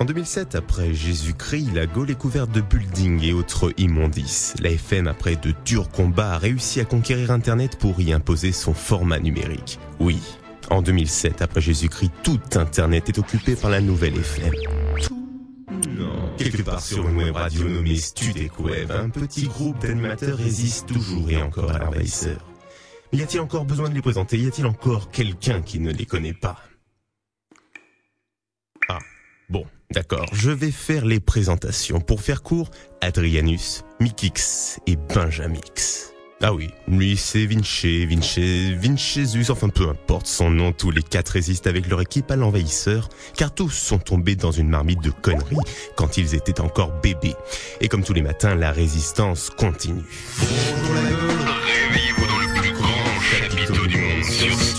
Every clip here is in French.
En 2007, après Jésus-Christ, la Gaule est couverte de buildings et autres immondices. La FM, après de durs combats, a réussi à conquérir Internet pour y imposer son format numérique. Oui, en 2007, après Jésus-Christ, tout Internet est occupé par la nouvelle FM. Non, quelque part sur une web radio nommée un petit groupe d'animateurs résiste toujours et encore à l'envahisseur. Mais y a-t-il encore besoin de les présenter? Y a-t-il encore quelqu'un qui ne les connaît pas? Bon, d'accord, je vais faire les présentations. Pour faire court, Adrianus, Mikix et Benjamix. Ah oui, lui c'est Vinci, Vinci, Vincesus, enfin peu importe son nom, tous les quatre résistent avec leur équipe à l'envahisseur, car tous sont tombés dans une marmite de conneries quand ils étaient encore bébés. Et comme tous les matins, la résistance continue. Réveillez-vous dans le plus grand chapiteau du monde sur.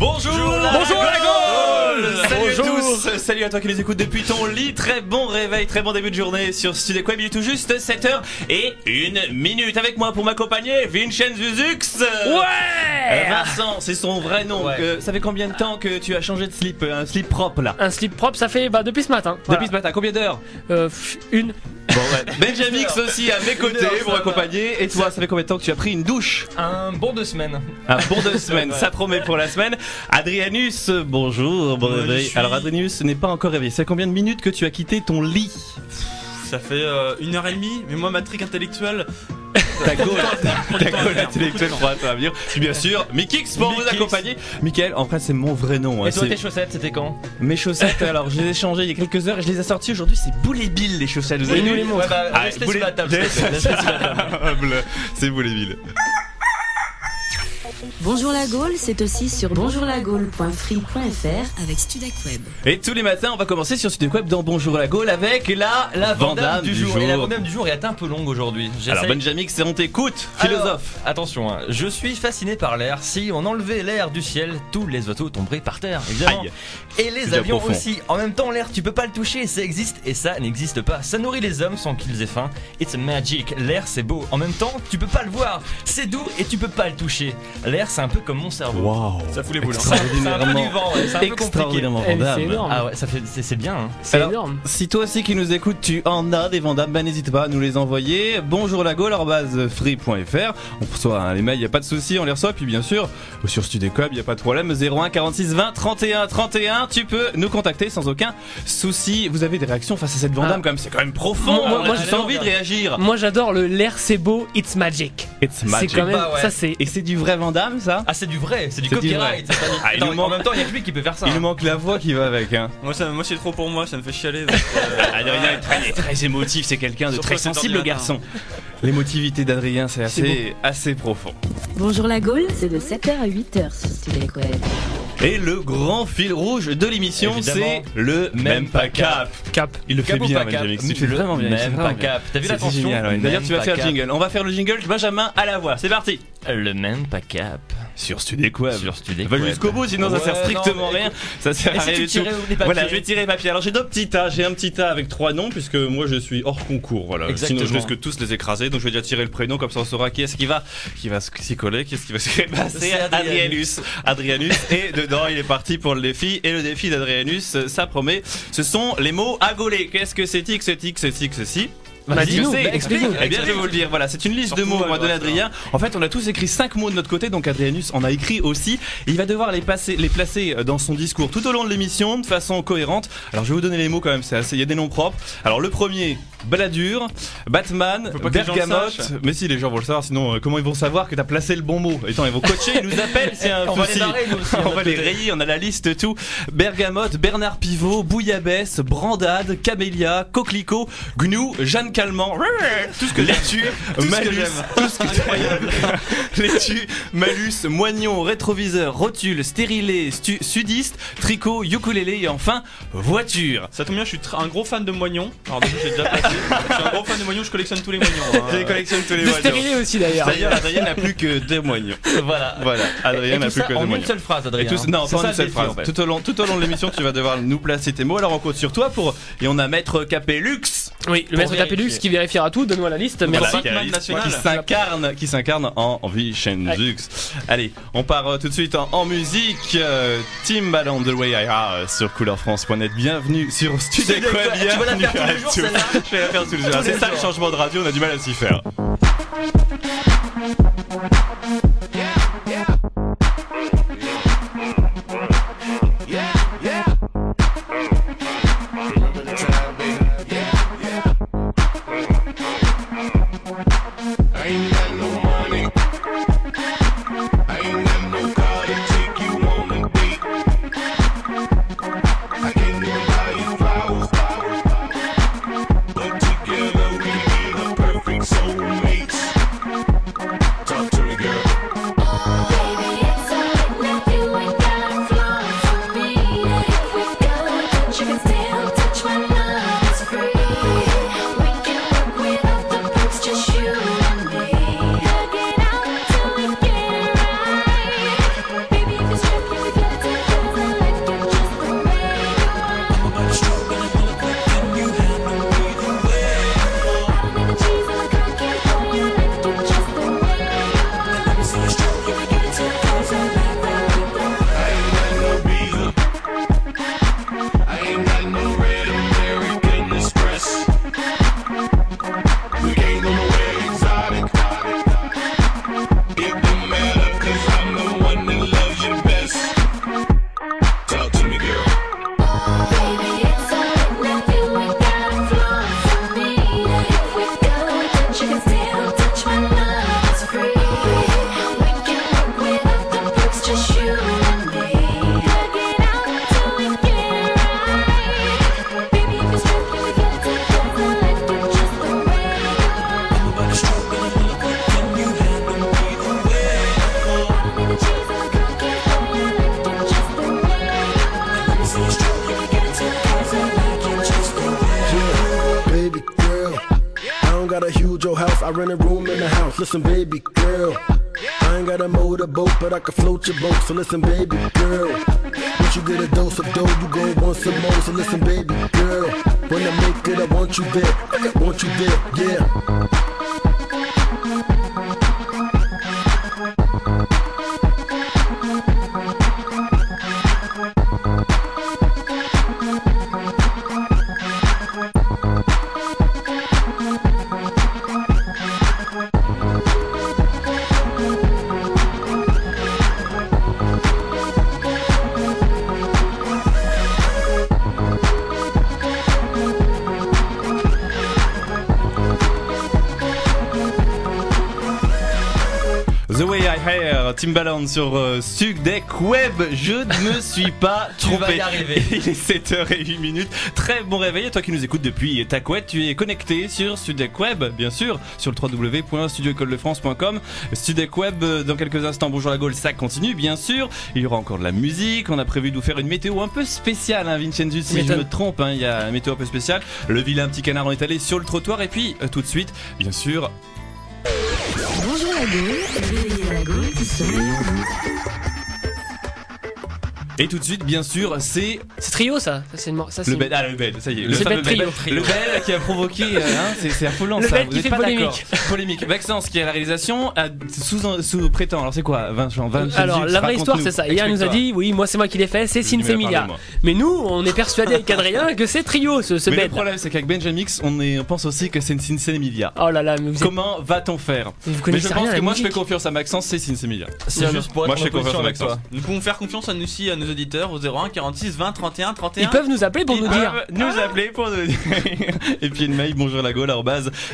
Bonjour Bonjour Salut Bonjour. à tous. Salut à toi qui nous écoutes depuis ton lit. Très bon réveil, très bon début de journée sur Studio Web Il est tout juste 7h et une minute Avec moi pour m'accompagner, Vincenzo Zux. Euh, Ouais Vincent, c'est son vrai nom. Ouais. Euh, Ça fait combien de temps que tu as changé de slip euh, Un slip propre là? Un slip propre, ça fait bah, depuis ce matin. Depuis ce matin, combien d'heures? Euh, une. Ouais Benjamix aussi à mes côtés pour accompagner Et toi, ça fait combien de temps que tu as pris une douche Un bon deux semaines. Un bon deux semaines, ça promet pour la semaine. Adrianus, bonjour, bon réveil. suis- Alors Adrianus n'est pas encore réveillé. C'est combien de minutes que tu as quitté ton lit? Ça fait euh, une heure et demie, mais moi ma trick intellectuelle. Ta gueule intellectuelle pour intervenir. Puis bien sûr, Mikix pour vous accompagner. Michael, en fait c'est mon vrai nom. hein, Et toi c'est- tes chaussettes, c'était quand Mes chaussettes, alors je les ai changées il y a quelques heures et je les ai sorties aujourd'hui. C'est Boulet Bill les chaussettes. Vous avez Et nous vu les montres. bah, Ah, la table. S'il plaît, la. C'est Boulet Bill. Bonjour la Gaule, c'est aussi sur bonjourlagaule.free.fr avec Studek Web. Et tous les matins, on va commencer sur Studio Web dans Bonjour la Gaule avec la La Vandame du jour. Et la. Vandame du jour est un peu longue aujourd'hui. Alors Benjamix, c'est on t'écoute, Alors, philosophe. attention, hein, je suis fasciné par l'air. Si on enlevait l'air du ciel, tous les oiseaux tomberaient par terre, évidemment. Aïe. Et les avions aussi. En même temps, l'air, tu peux pas le toucher, ça existe et ça n'existe pas. Ça nourrit les hommes sans qu'ils aient faim. It's magic. L'air, c'est beau. En même temps, tu peux pas le voir. C'est doux et tu peux pas le toucher. L'air, c'est un peu comme mon cerveau. Waouh. Ça fout les boules. hein. C'est un peu du vent, ouais, c'est un peu compliqué. Extraordinairement Eh, vendable. c'est énorme. Ah ouais, ça fait, c'est c'est bien. Hein. C'est Alors- énorme. Si toi aussi qui nous écoutes, tu en as des vendables, bah n'hésite pas à nous les envoyer. Bonjour la free.fr. On reçoit hein, les mails, y a pas de souci, on les reçoit. Puis bien sûr, sur Studecom, y a pas de problème. 01 46 20 31 31. Tu peux nous contacter sans aucun souci. Vous avez des réactions face à cette vendame Ah. quand même, c'est quand même profond. Moi- j'ai envie de réagir. Moi j'adore le l'air c'est beau, it's magic. It's C'est magic. quand même Bah ouais. ça c'est Et c'est du vrai ça Ah, c'est du vrai, c'est du copyright. pas Ah, il Attends, nous manque- En même temps, il y a que lui qui peut faire ça. Il hein. nous manque la voix qui va avec. Hein. Moi, ça, moi c'est trop pour moi, ça me fait chialer. donc, euh, Adrien est très, très émotif, c'est quelqu'un de Surtout très sensible le garçon. L'émotivité d'Adrien, c'est assez, assez profond. Bonjour la Gaule, c'est de 7h à 8h sur Web. Et le grand fil rouge de l'émission, c'est le même pas cap. cap. Il le fait Cap bien, Benjamin. Tu fais Le vraiment bien. même pas cap. T'as vu la tension D'ailleurs, tu vas faire le cap. jingle. On va faire le jingle. Benjamin à la voix. C'est parti. Le même pas cap. Sur Studek Web. Sur Studek Va jusqu'au bout, sinon ça sert strictement non, rien. Ça sert Et à rien tu du tout. Voilà, je vais tirer les papiers. Alors j'ai deux petits tas. J'ai un petit tas avec trois noms puisque moi je suis hors concours. Voilà. Exactement. Sinon je risque tous les écraser. Donc je vais déjà tirer le prénom comme ça on saura qui est-ce qui va, qui va s'y coller, qui est-ce qui va se C'est C'est Adrianus. Adrianus. Et dedans il est parti pour le défi. Et le défi d'Adrianus, ça promet. Ce sont les mots à gauler. Qu'est-ce que c'est X, c'est X, c'est X, ceci Bah, dis-nous, c'est bah, explique-nous. Eh bien, je vais vous le dire. Voilà, c'est une liste de mots ouais, moi, de ouais, l'Adrien. En fait, on a tous écrit 5 mots de notre côté, donc Adrianus en a écrit aussi. Et il va devoir les, passer, les placer euh, dans son discours tout au long de l'émission de façon cohérente. Alors, je vais vous donner les mots quand même, c'est assez- il y a des noms propres. Alors, le premier, Balladur, Batman, Bergamote. Mais si, les gens vont le savoir, sinon, euh, comment ils vont savoir que t'as placé le bon mot? Attends, ils vont coacher, ils nous appellent, c'est un On va les souci. barrer, nous aussi, on on va les rayer, on a la liste, tout. Bergamote, Bernard Pivot, Bouillabaisse, Brandade, Camélia, Coquelicot, Gnou, Jeanne Calment, tout ce que laitue, Malus, tout ce que laitue, Malus, Moignon, rétroviseur, rotule, stérilet, stu- sudiste, tricot, ukulélé et enfin voiture. Ça tombe bien, je suis un gros fan de moignons. Alors, déjà, j'ai déjà passé. Je suis un gros fan de moignons, je collectionne tous les moignons. hein. Je les collectionne tous les De moignons. stérilet aussi d'ailleurs. D'ailleurs, Adrien n'a plus que deux moignons. Voilà. Voilà, Adrien n'a tout plus que deux en une moignons. seule phrase, Et Adrien. tout- non, pas en une le seule phrase. en fait. Tout au long, tout au long de l'émission, tu vas devoir nous placer tes mots. Alors on compte sur toi pour et on a Maître Capé Lux. Oui, le maître vérifier. Capellus qui vérifiera tout, donne-moi la liste. Voilà, Merci. qui, Batman arrive, national. qui s'incarne, qui s'incarne en Vicenzux. Allez, on part euh, tout de suite en, en musique. Euh, Timbaland, The Way I Are sur couleur-france.net. Bienvenue sur Studio Quoi. Tu vas la Bienvenue faire tous les à jours, tous. celle-là Je vais Tous C'est ça le changement de radio, on a du mal à s'y faire. The your boat. So listen, baby girl. Once you get a dose of dough, you go want some more. So listen, baby girl. When I make it, I want you there. I want you there, Timbaland sur euh, Web. Je ne me suis pas Tu trompé. vas y arriver. Il est 7h08 minutes. Très bon réveil. Et toi qui nous écoutes depuis ta couette, tu es connecté sur Sudek Web, bien sûr, sur le www.studioecoledefrance.com. Sudek Web, euh, dans quelques instants, bonjour la Gaule, ça continue, bien sûr. Il y aura encore de la musique. On a prévu de vous faire une météo un peu spéciale, hein, Vincenzo, si je me trompe. hein, il y a une météo un peu spéciale. Le vilain petit canard, on est allé sur le trottoir. Et puis, euh, tout de suite, bien sûr, Bonjour la Gaule, réveillez la Gaule qui vous. Et tout de suite, bien sûr, c'est C'est trio ça. Ça, c'est Le bed, ah le bed, ça y est. Le fameux bed. Le bed qui a provoqué, euh, hein, c'est affolant Le ça. vous qui êtes fait pas polémique. Polémique. Maxence qui est à la réalisation sous, sous prétend. Alors c'est quoi? Vincent, Vincent Alors la vraie histoire c'est ça. Hier il nous a dit oui moi c'est moi qui l'ai fait, c'est Je dis, mais nous on est persuadé avec Adrien que c'est trio ce, ce Mais le problème c'est qu'avec Benjamix, on, est, on pense aussi que c'est une Sinsemilia. Oh là là mais vous, êtes- Comment va-t-on faire? Vous Mais je pense que moi je fais confiance à Maxence, c'est juste pour Moi, être je fais confiance à. Maxence. Nous pouvons faire confiance à nous aussi, à nos auditeurs, au 01 46 20 31 31. Ils peuvent nous appeler pour Ils nous dire. nous appeler pour nous dire. Et puis une mail, bonjour la gaule,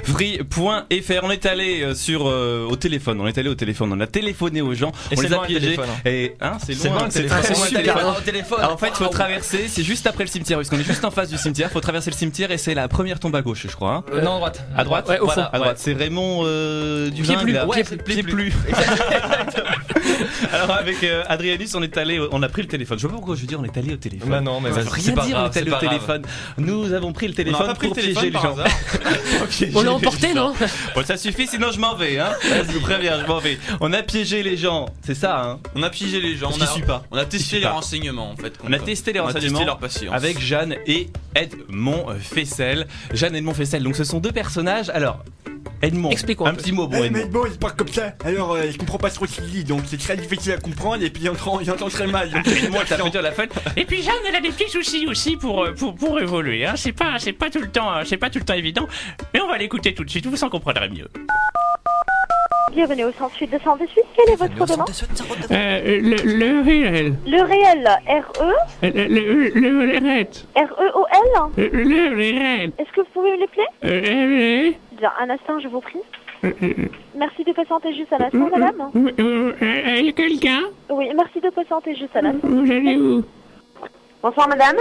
free.fr. On est allé euh, sur, euh, au téléphone, on est allé au téléphone, on a téléphoné aux gens, Et on c'est les a piégés. téléphone, hein. Et, hein, c'est C'est loin, loin, téléphone. téléphone. au téléphone. Alors en fait, il faut traverser, c'est juste après le cimetière, parce qu'on est juste en face du cimetière, faut traverser le cimetière et c'est la première tombe à gauche, je crois. hein. Euh, non, à droite. À droite Ouais, au Voilà, fond. À droite, c'est Raymond euh, du Pied Vin, plus, pied Ouais, plus, pied plus. Alors avec euh, Adrianus, on est allé, on a pris le téléphone. Je sais pas pourquoi je veux dire on est allé au téléphone. Bah non, mais Ça veut rien pas dire, grave, on est allé au pas grave. téléphone. Nous avons pris le On téléphone n'a pas pris le piéger téléphone les gens. piéger On l'a emporté, non? Bon, ça suffit, sinon je m'en vais. Hein. Je vous préviens, je m'en vais. On a piégé les gens, c'est ça. Hein? On a piégé les gens. Je On n'y a, suis pas. on a testé les renseignements en fait. On a testé les On a renseignements testé leur patience. avec Jeanne et Edmond Fessel. Jeanne et Edmond Fessel, donc ce sont deux personnages. Alors, Edmond, Explique-moi un petit mot Ouais, mais Edmond. bon, il parle comme ça. Alors, euh, je comprends pas trop ce qu'il dit, donc c'est très difficile à comprendre et puis il entend, il entend très mal. Donc, Edmond, ça fait dire la fête. Et puis Jeanne, elle a des petits soucis aussi pour euh, pour, pour évoluer. Hein. C'est pas c'est pas tout le temps euh, c'est pas tout le temps évident. Mais on va l'écouter tout de suite. Vous en comprendrez mieux. Bienvenue au centre suite 228. Quel est votre demande Euh, le le réel, Le réel R-E? Le le le réel, R-E-O-L? Le réel. Est-ce que vous pouvez me l'appeler Euh, Bien, un instant, je vous prie. euh, Merci de patienter juste un instant, madame. Il y a quelqu'un? Oui, merci de patienter juste un instant. Vous allez où Bonsoir, madame.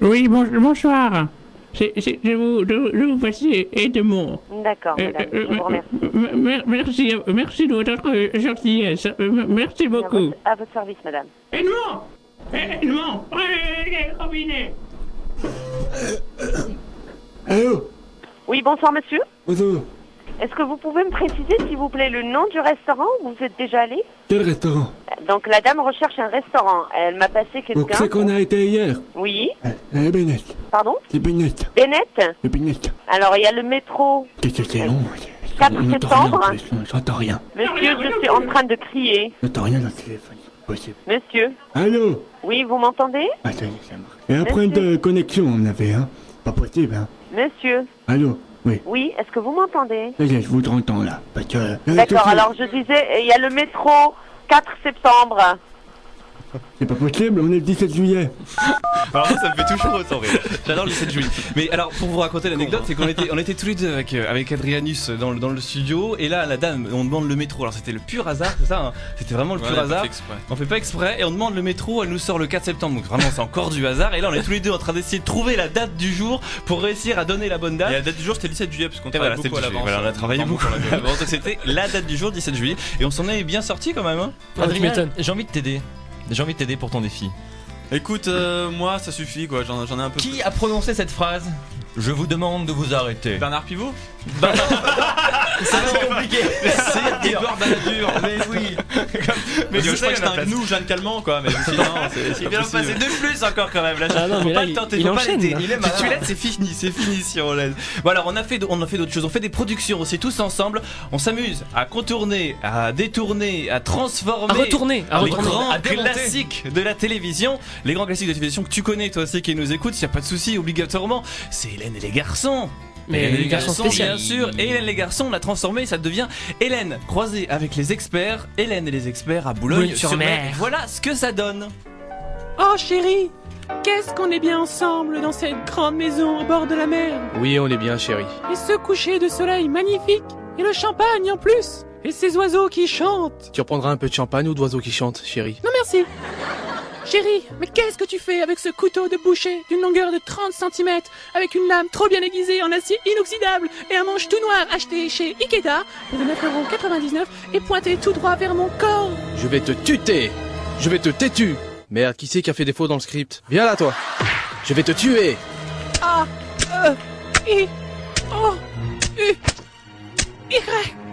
Oui, bon, bonsoir. C'est, c'est, je vous, je, je vous passer Edmond. D'accord, Euh, madame, euh, je vous remercie. euh, mer- merci, merci de votre euh, gentillesse. Euh, Merci À beaucoup. votre, à votre service, madame. Edmond Edmond le robinet Allô? Oui, bonsoir, monsieur. Bonjour. Est-ce que vous pouvez me préciser, s'il vous plaît, le nom du restaurant où vous êtes déjà allé? Quel restaurant? Donc, la dame recherche un restaurant. Elle m'a passé quelqu'un. c'est qu'on a été hier? Oui, Eh, Bennett. pardon? C'est Bennett. Bennett C'est Bennett. Alors, il y a le métro. Qu'est-ce que c'est long 4 On n'entend rien septembre. J'entends rien. Monsieur, je suis en train de crier. J'entends rien dans le téléphone. c'est Possible. Monsieur Allô? Oui, vous m'entendez? Ah, ça marche. Et un problème de connexion, on avait, hein Pas possible, hein Monsieur Allô Oui. Oui, est-ce que vous m'entendez? Est, je vous entends là. Euh, D'accord, alors je disais, il y a le métro 4 septembre. C'est pas possible, on est le 17 juillet. Alors moi, ça me fait toujours autant rire. J'adore le 7 juillet. Mais alors pour vous raconter l'anecdote, c'est qu'on était, on était tous les deux avec, euh, avec Adrianus dans le, dans le studio et là la dame, on demande le métro. Alors c'était le pur hasard, c'est ça hein C'était vraiment le Ouais, pur on a pas hasard. On fait pas exprès et on demande le métro, elle nous sort le 4 septembre. Donc vraiment c'est encore du hasard et là on est tous les deux en train d'essayer de trouver la date du jour pour réussir à donner la bonne Et date. la date du jour c'était le 17 juillet parce qu'on Et voilà, travaille beaucoup à 17 l'avance. Voilà, on a travaillé Enfin, beaucoup à l'avance. Donc c'était la date du jour 17 juillet et on s'en est bien sorti quand même. Hein Ah, Adrien, j'ai envie de t'aider. J'ai envie de t'aider pour ton défi. Écoute, euh, moi ça suffit quoi, j'en j'en ai un peu. Qui a prononcé cette phrase? Je vous demande de vous arrêter. Bernard Pivot? C'est pas compliqué. C'est Edouard Balladur, mais oui. Mais je crois que a un gnou, Jeanne Calment quoi, mais sinon c'est- c'est Il vient de passer deux plus encore quand même là. Ah non, pas le tenter, il enchaîne. Il est malade. Tu l'aides, c'est fini, c'est fini si on l'aide. Bon alors on a fait on a fait d'autres choses, on fait des productions aussi tous ensemble. On s'amuse à contourner, à détourner, à transformer. À retourner, à les retourner. grands À classiques de la télévision, les grands classiques de la télévision que tu connais toi aussi qui nous écoutes, y a pas de souci obligatoirement. C'est Hélène et les garçons. Mais Hélène et les garçons bien sûr. Et Hélène les garçons, on l'a transformé, ça devient Hélène croisée avec les experts. Hélène et les experts à Boulogne-sur-Mer. Voilà ce que ça donne. Oh chérie, qu'est-ce qu'on est bien ensemble dans cette grande maison au bord de la mer? Oui, on est bien, chérie. Et ce coucher de soleil magnifique. Et le champagne en plus. Et ces oiseaux qui chantent. Tu reprendras un peu de champagne ou d'oiseaux qui chantent, chérie? Non merci. Chérie, mais qu'est-ce que tu fais avec ce couteau de boucher d'une longueur de 30 cm, avec une lame trop bien aiguisée en acier inoxydable et un manche tout noir acheté chez Ikeda pour 9,99€ et pointé tout droit vers mon corps. Je vais te tuter. Je vais te têtu. Merde, qui c'est qui a fait défaut dans le script? Viens là, toi. Je vais te tuer. A, E, I, O, U, Y.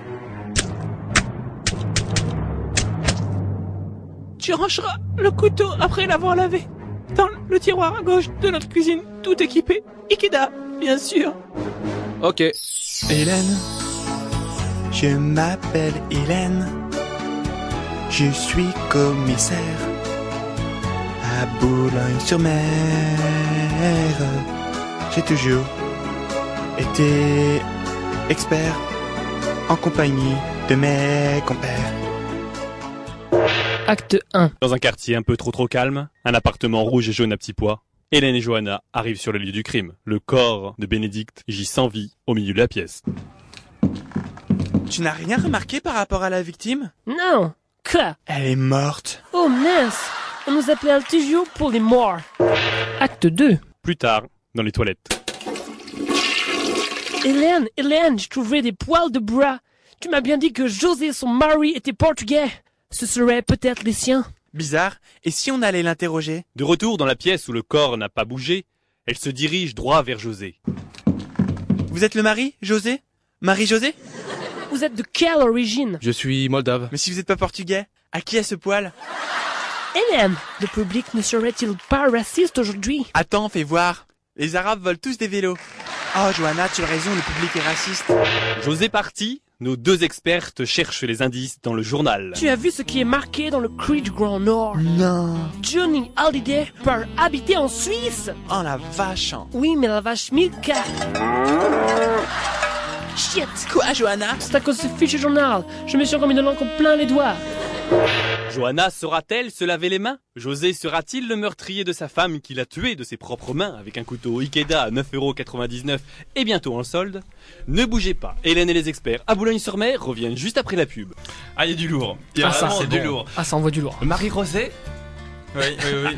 Tu rangeras le couteau après l'avoir lavé dans le tiroir à gauche de notre cuisine, tout équipé. Ikeda, bien sûr. Ok. Hélène, je m'appelle Hélène, je suis commissaire à Boulogne-sur-Mer. J'ai toujours été expert en compagnie de mes compères. Acte 1. Dans un quartier un peu trop trop calme, un appartement rouge et jaune à petits pois, Hélène et Johanna arrivent sur le lieu du crime. Le corps de Bénédicte gît sans vie au milieu de la pièce. Tu n'as rien remarqué par rapport à la victime? Non. Quoi? Elle est morte. Oh mince On nous appelle toujours pour les morts. Acte 2. Plus tard, dans les toilettes. Hélène, Hélène, j'ai trouvé des poils de bras. Tu m'as bien dit que José, son mari, était portugais. Ce serait peut-être les siens. Bizarre. Et si on allait l'interroger? De retour dans la pièce où le corps n'a pas bougé, elle se dirige droit vers José. Vous êtes le mari, José? Marie-José Vous êtes de quelle origine? Je suis moldave. Mais si vous êtes pas portugais, à qui est ce poil? Hélène, le public ne serait-il pas raciste aujourd'hui? Attends, fais voir. Les Arabes volent tous des vélos. Oh, Johanna, tu as raison, le public est raciste. José parti, nos deux expertes cherchent les indices dans le journal. Tu as vu ce qui est marqué dans le Creed Grand Nord? Non. Johnny Hallyday part habiter en Suisse Oh la vache. hein. Oui, mais la vache Milka Shit Quoi, Johanna? C'est à cause de ce fichu journal. Je me suis encore mis de l'encre plein les doigts. Johanna saura-t-elle se laver les mains? José sera-t-il le meurtrier de sa femme qu'il a tué de ses propres mains avec un couteau Ikeda à 9,99€ et bientôt en solde? Ne bougez pas, Hélène et les experts à Boulogne-sur-Mer reviennent juste après la pub. Ah, il y a du lourd. Il y a Ah, ça, c'est du bon. lourd. Ah, ça envoie du lourd. Marie-Rosée Oui, oui, oui.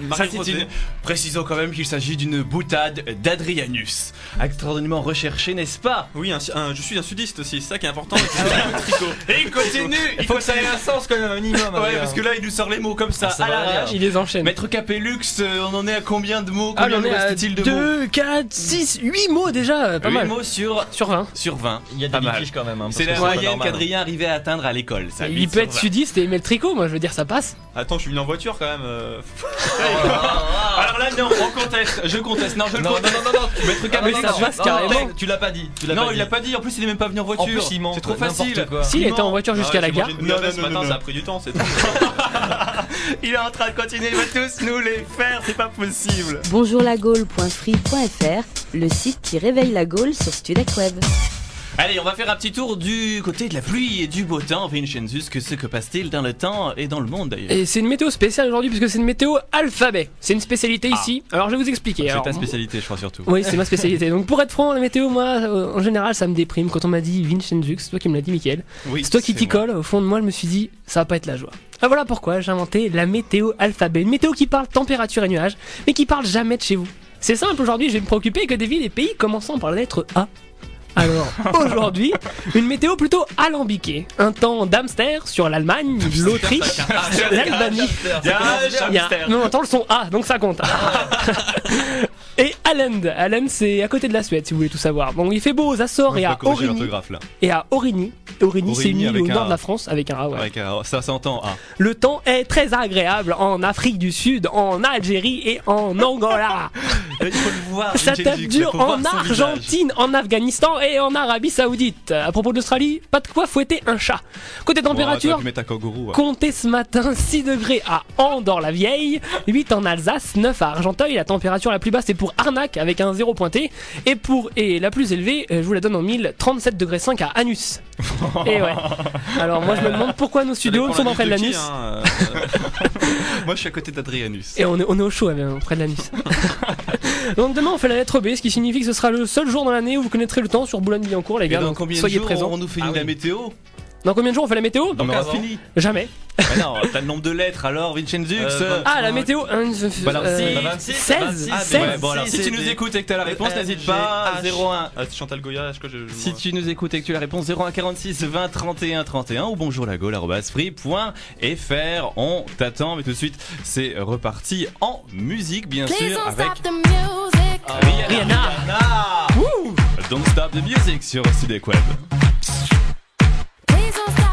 Une- Précisons quand même qu'il s'agit d'une boutade d'Adrianus. Extraordinairement recherché, n'est-ce pas? Oui, un- un- je suis un sudiste aussi, c'est ça qui est important. c'est le tricot. Et il continue Il faut que ça ait un sens quand même, un minimum. Ouais, parce que là, il nous sort les mots comme ça, Ah, ça à va. Il les enchaîne. Maître Capellux, euh, on en est à combien de mots? Ah, Combien à reste-t-il de mots? 2, 4, 6, 8 mots déjà, euh, pas 8 mal. mots sur, Sur 20. sur 20. Il y a des litiges quand même. hein, C'est la moyenne normal. qu'Adrien arrivait à atteindre à l'école. ça, Il 8 peut être 20. sudiste et aimer le tricot, moi je veux dire, ça passe. Attends, je suis venu en voiture quand même. Alors là, non, on conteste, je conteste. Non, je le Non, non, conteste. non, non, non. Maître Ah, mais ça passe non, carrément. non, Tu l'as pas dit. Tu l'as Non, pas il dit. l'a pas dit. En plus, il est même pas venu en voiture. En plus, il ment. C'est trop n'importe facile. quoi. S'il Il était en voiture jusqu'à Ah, la gare. Non, non, ce non, matin, non. ça a pris du temps, c'est tout. Il est en train de continuer. Il va tous nous les faire. C'est pas possible. Bonjourlagaule.free.fr, le site qui réveille la Gaule sur Studec Web. Allez, on va faire un petit tour du côté de la pluie et du beau temps. Vincenzus, que ce que passe-t-il dans le temps et dans le monde d'ailleurs Et c'est une météo spéciale aujourd'hui puisque c'est une météo alphabet. C'est une spécialité ici. Alors je vais vous expliquer. C'est ta spécialité, je crois surtout. Oui, c'est ma spécialité. Donc pour être franc, la météo, moi, euh, en général, ça me déprime. Quand on m'a dit Vincenzux, c'est toi qui me l'as dit, Mickaël. Oui, C'est toi qui t'y colle. Au fond de moi, je me suis dit, ça va pas être la joie. Ah voilà pourquoi j'ai inventé la météo alphabet. Une météo qui parle température et nuages, mais qui parle jamais de chez vous. C'est simple, aujourd'hui, je vais me préoccuper que des villes et pays commençant par la lettre A. Alors, aujourd'hui, une météo plutôt alambiquée. Un temps d'hamster sur l'Allemagne, l'Autriche, l'Albanie. Il y a un. Non, attends le son A, donc ça compte. et Halland. Halland, c'est à côté de la Suède, si vous voulez tout savoir. Bon, il fait beau aux Açores et à Origny. là. Et à Origny. Origny, c'est une île au nord A. de la France avec un A, ouais. Avec un- ça s'entend. Ah. Le temps est très agréable en Afrique du Sud, en Algérie et en Angola. Il faut le voir. Ça tape dur en visage. Argentine, en Afghanistan et en Arabie Saoudite. À propos de l'Australie, pas de quoi fouetter un chat. Côté Bon, température, toi, kangourou. hein. Comptez ce matin 6 degrés à Andorre-la-Vieille, 8 en Alsace, 9 à Argenteuil. La température la plus basse est pour Avec un 0 pointé. Et pour et la plus élevée, euh, je vous la donne en 1000, 37 degrés 5 à Anus. et ouais. Alors moi je me demande pourquoi nos studios sont l'anus près de l'anus. hein, Moi, je suis à côté d'Adrianus. Et on est, on est au chaud euh, près de l'anus. donc demain on fait la lettre B, ce qui signifie que ce sera le seul jour dans l'année où vous connaîtrez le temps sur Boulogne-Billancourt les gars. donc combien de soyez jours présents. on nous fait Ah la oui. météo? Dans combien de jours on fait la météo? On aura avant. fini. Jamais. Mais non, t'as le nombre de lettres alors, Vincenzux. Euh, Ah la météo hein, Bah alors, euh, si. Bah, 26, 16 26, 16 Ouais, bon alors, si tu nous écoutes et que t'as la réponse, n'hésite pas. H. 01. Ah, c'est Chantal Goya, je crois que je. Si tu nous écoutes et que tu as la réponse 01 46 20 31 31 ou bonjour la free.fr on t'attend mais tout de suite c'est reparti en musique bien sûr avec Ah, Rihanna. Don't Stop the Music sur Studek Web It's getting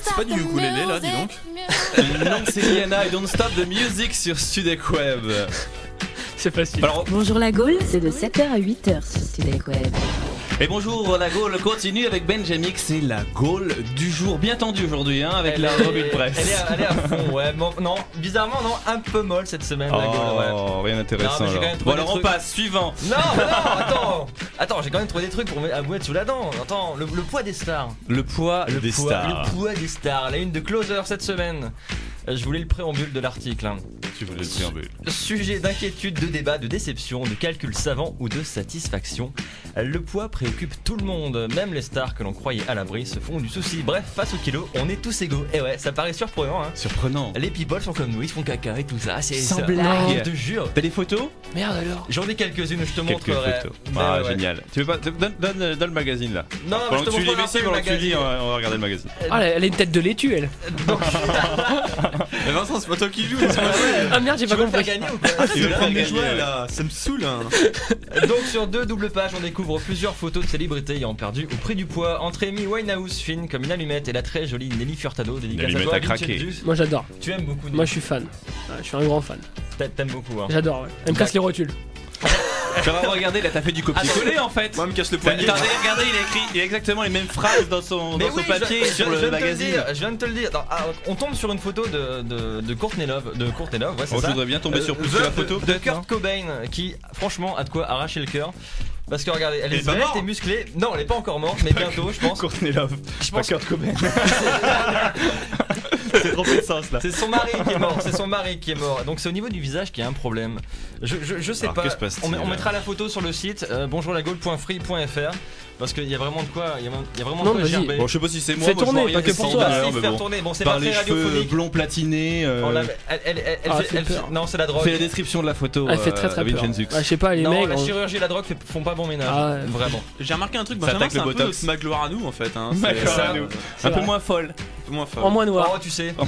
stop Pas du ukulélé là, dis donc. Non, c'est Rihanna et Don't Stop the Music sur Studek Web. C'est facile. Alors, Bonjour la Gaule, c'est de 7h à 8h sur Studek Web. Et bonjour, la Gaule continue avec Benjamin, c'est la Gaule du jour. Bien tendue aujourd'hui, hein, avec Elle la est- revue de presse. Elle est, à- elle est à fond, ouais. Bon, non, bizarrement, non, un peu molle cette semaine, la Gaule, ouais. Oh, rien d'intéressant. Bon, alors on trucs. passe, suivant. Non, non, attends, attends, j'ai quand même trouvé des trucs pour à vous mettre sous la dent. Attends, le, le poids des stars. Le poids Le des poids, stars. Le poids des stars. La une de Closer cette semaine. Euh, Je voulais le préambule de l'article. hein. Tu voulais le préambule. Sujet d'inquiétude, de débat, de déception, de calcul savant ou de satisfaction. Le poids préoccupe tout le monde, même les stars que l'on croyait à l'abri se font du souci. Bref, face au kilo, on est tous égaux. Et ouais, ça paraît surprenant. Hein. Surprenant. Les people sont comme nous, ils se font caca et tout ça. C'est Sans ça- blague. Je te jure. T'as des photos? Merde alors. J'en ai quelques-unes, je te Quelques montrerai. photos. Ben Ah, ouais, génial. Tu veux pas. Donne, donne, donne le magazine là. Non, mais pendant je te que tu lis le pendant que tu lis, magazine. on va, on va regarder le magazine. Ah, elle elle a une tête de laitue, elle. Mais Vincent, c'est pas toi qui joues, Ah merde, j'ai Tu pas veux me faire compris. gagner ou quoi Tu veux prendre faire mes gagner, jouets ouais. là Ça me saoule hein. Donc sur deux doubles pages, on découvre plusieurs photos de célébrités ayant perdu au prix du poids. Entre Amy Winehouse, fine comme une allumette, et la très jolie Nelly Furtado, dédicace à toi. Moi j'adore. Tu aimes beaucoup. Moi je suis fan. Ouais, je suis un grand fan. T'a- T'aimes beaucoup. Hein. J'adore, ouais. Elle me casse les rotules. Tu vas regarder, là t'as fait du copier-coller en fait. Moi, me casse le poignet. Attendez, regardez, il a écrit il a exactement les mêmes phrases dans son, dans son papier je, et sur je- je le viens de te magazine. dire, je viens de te le dire. Attends, ah, on tombe sur une photo de, de, de Courtney Love, de Courtney Love, ouais, c'est Oh, je ça. voudrais bien tomber sur plus que la photo, de, Kurt Cobain, qui franchement a de quoi arracher le cœur. Parce que regardez, elle est morte et musclée. Non, elle est pas encore morte, mais bientôt, je pense. Courtney Love. Je Pas pense Kurt Cobain. C'est trop de sens là. C'est son mari qui est mort, c'est son mari qui est mort. Donc c'est au niveau du visage qu'il y a un problème. Je, je, je sais Alors, pas. que se on, on mettra la photo sur le site euh, parce qu'il y a vraiment de quoi, il y a, il y a vraiment Non, de quoi vas-y. gerber. Bon, je sais pas si c'est moi. Fais moi, tourner, pas que pour si toi. mais faire bon. tourner. Bon, c'est pas les très cheveux radiophonique. blonds platinés. euh, On elle, elle, elle, elle Ah, fait, fait elle fait- peur. non, c'est la drogue. Fais la description de la photo. Elle fait très très euh, peur. Vincenzus. Ouais, je sais pas, les non, mecs. la chirurgie et la drogue font pas bon ménage. Ah ouais. Vraiment. J'ai remarqué un truc, Ça Benjamin, attaque c'est le un peu botox. ma gloire à nous en fait. Hein. C'est- à euh, nous. C'est Un peu vrai. moins folle. un peu moins fort. En moins noir. Oh, tu sais. Oh,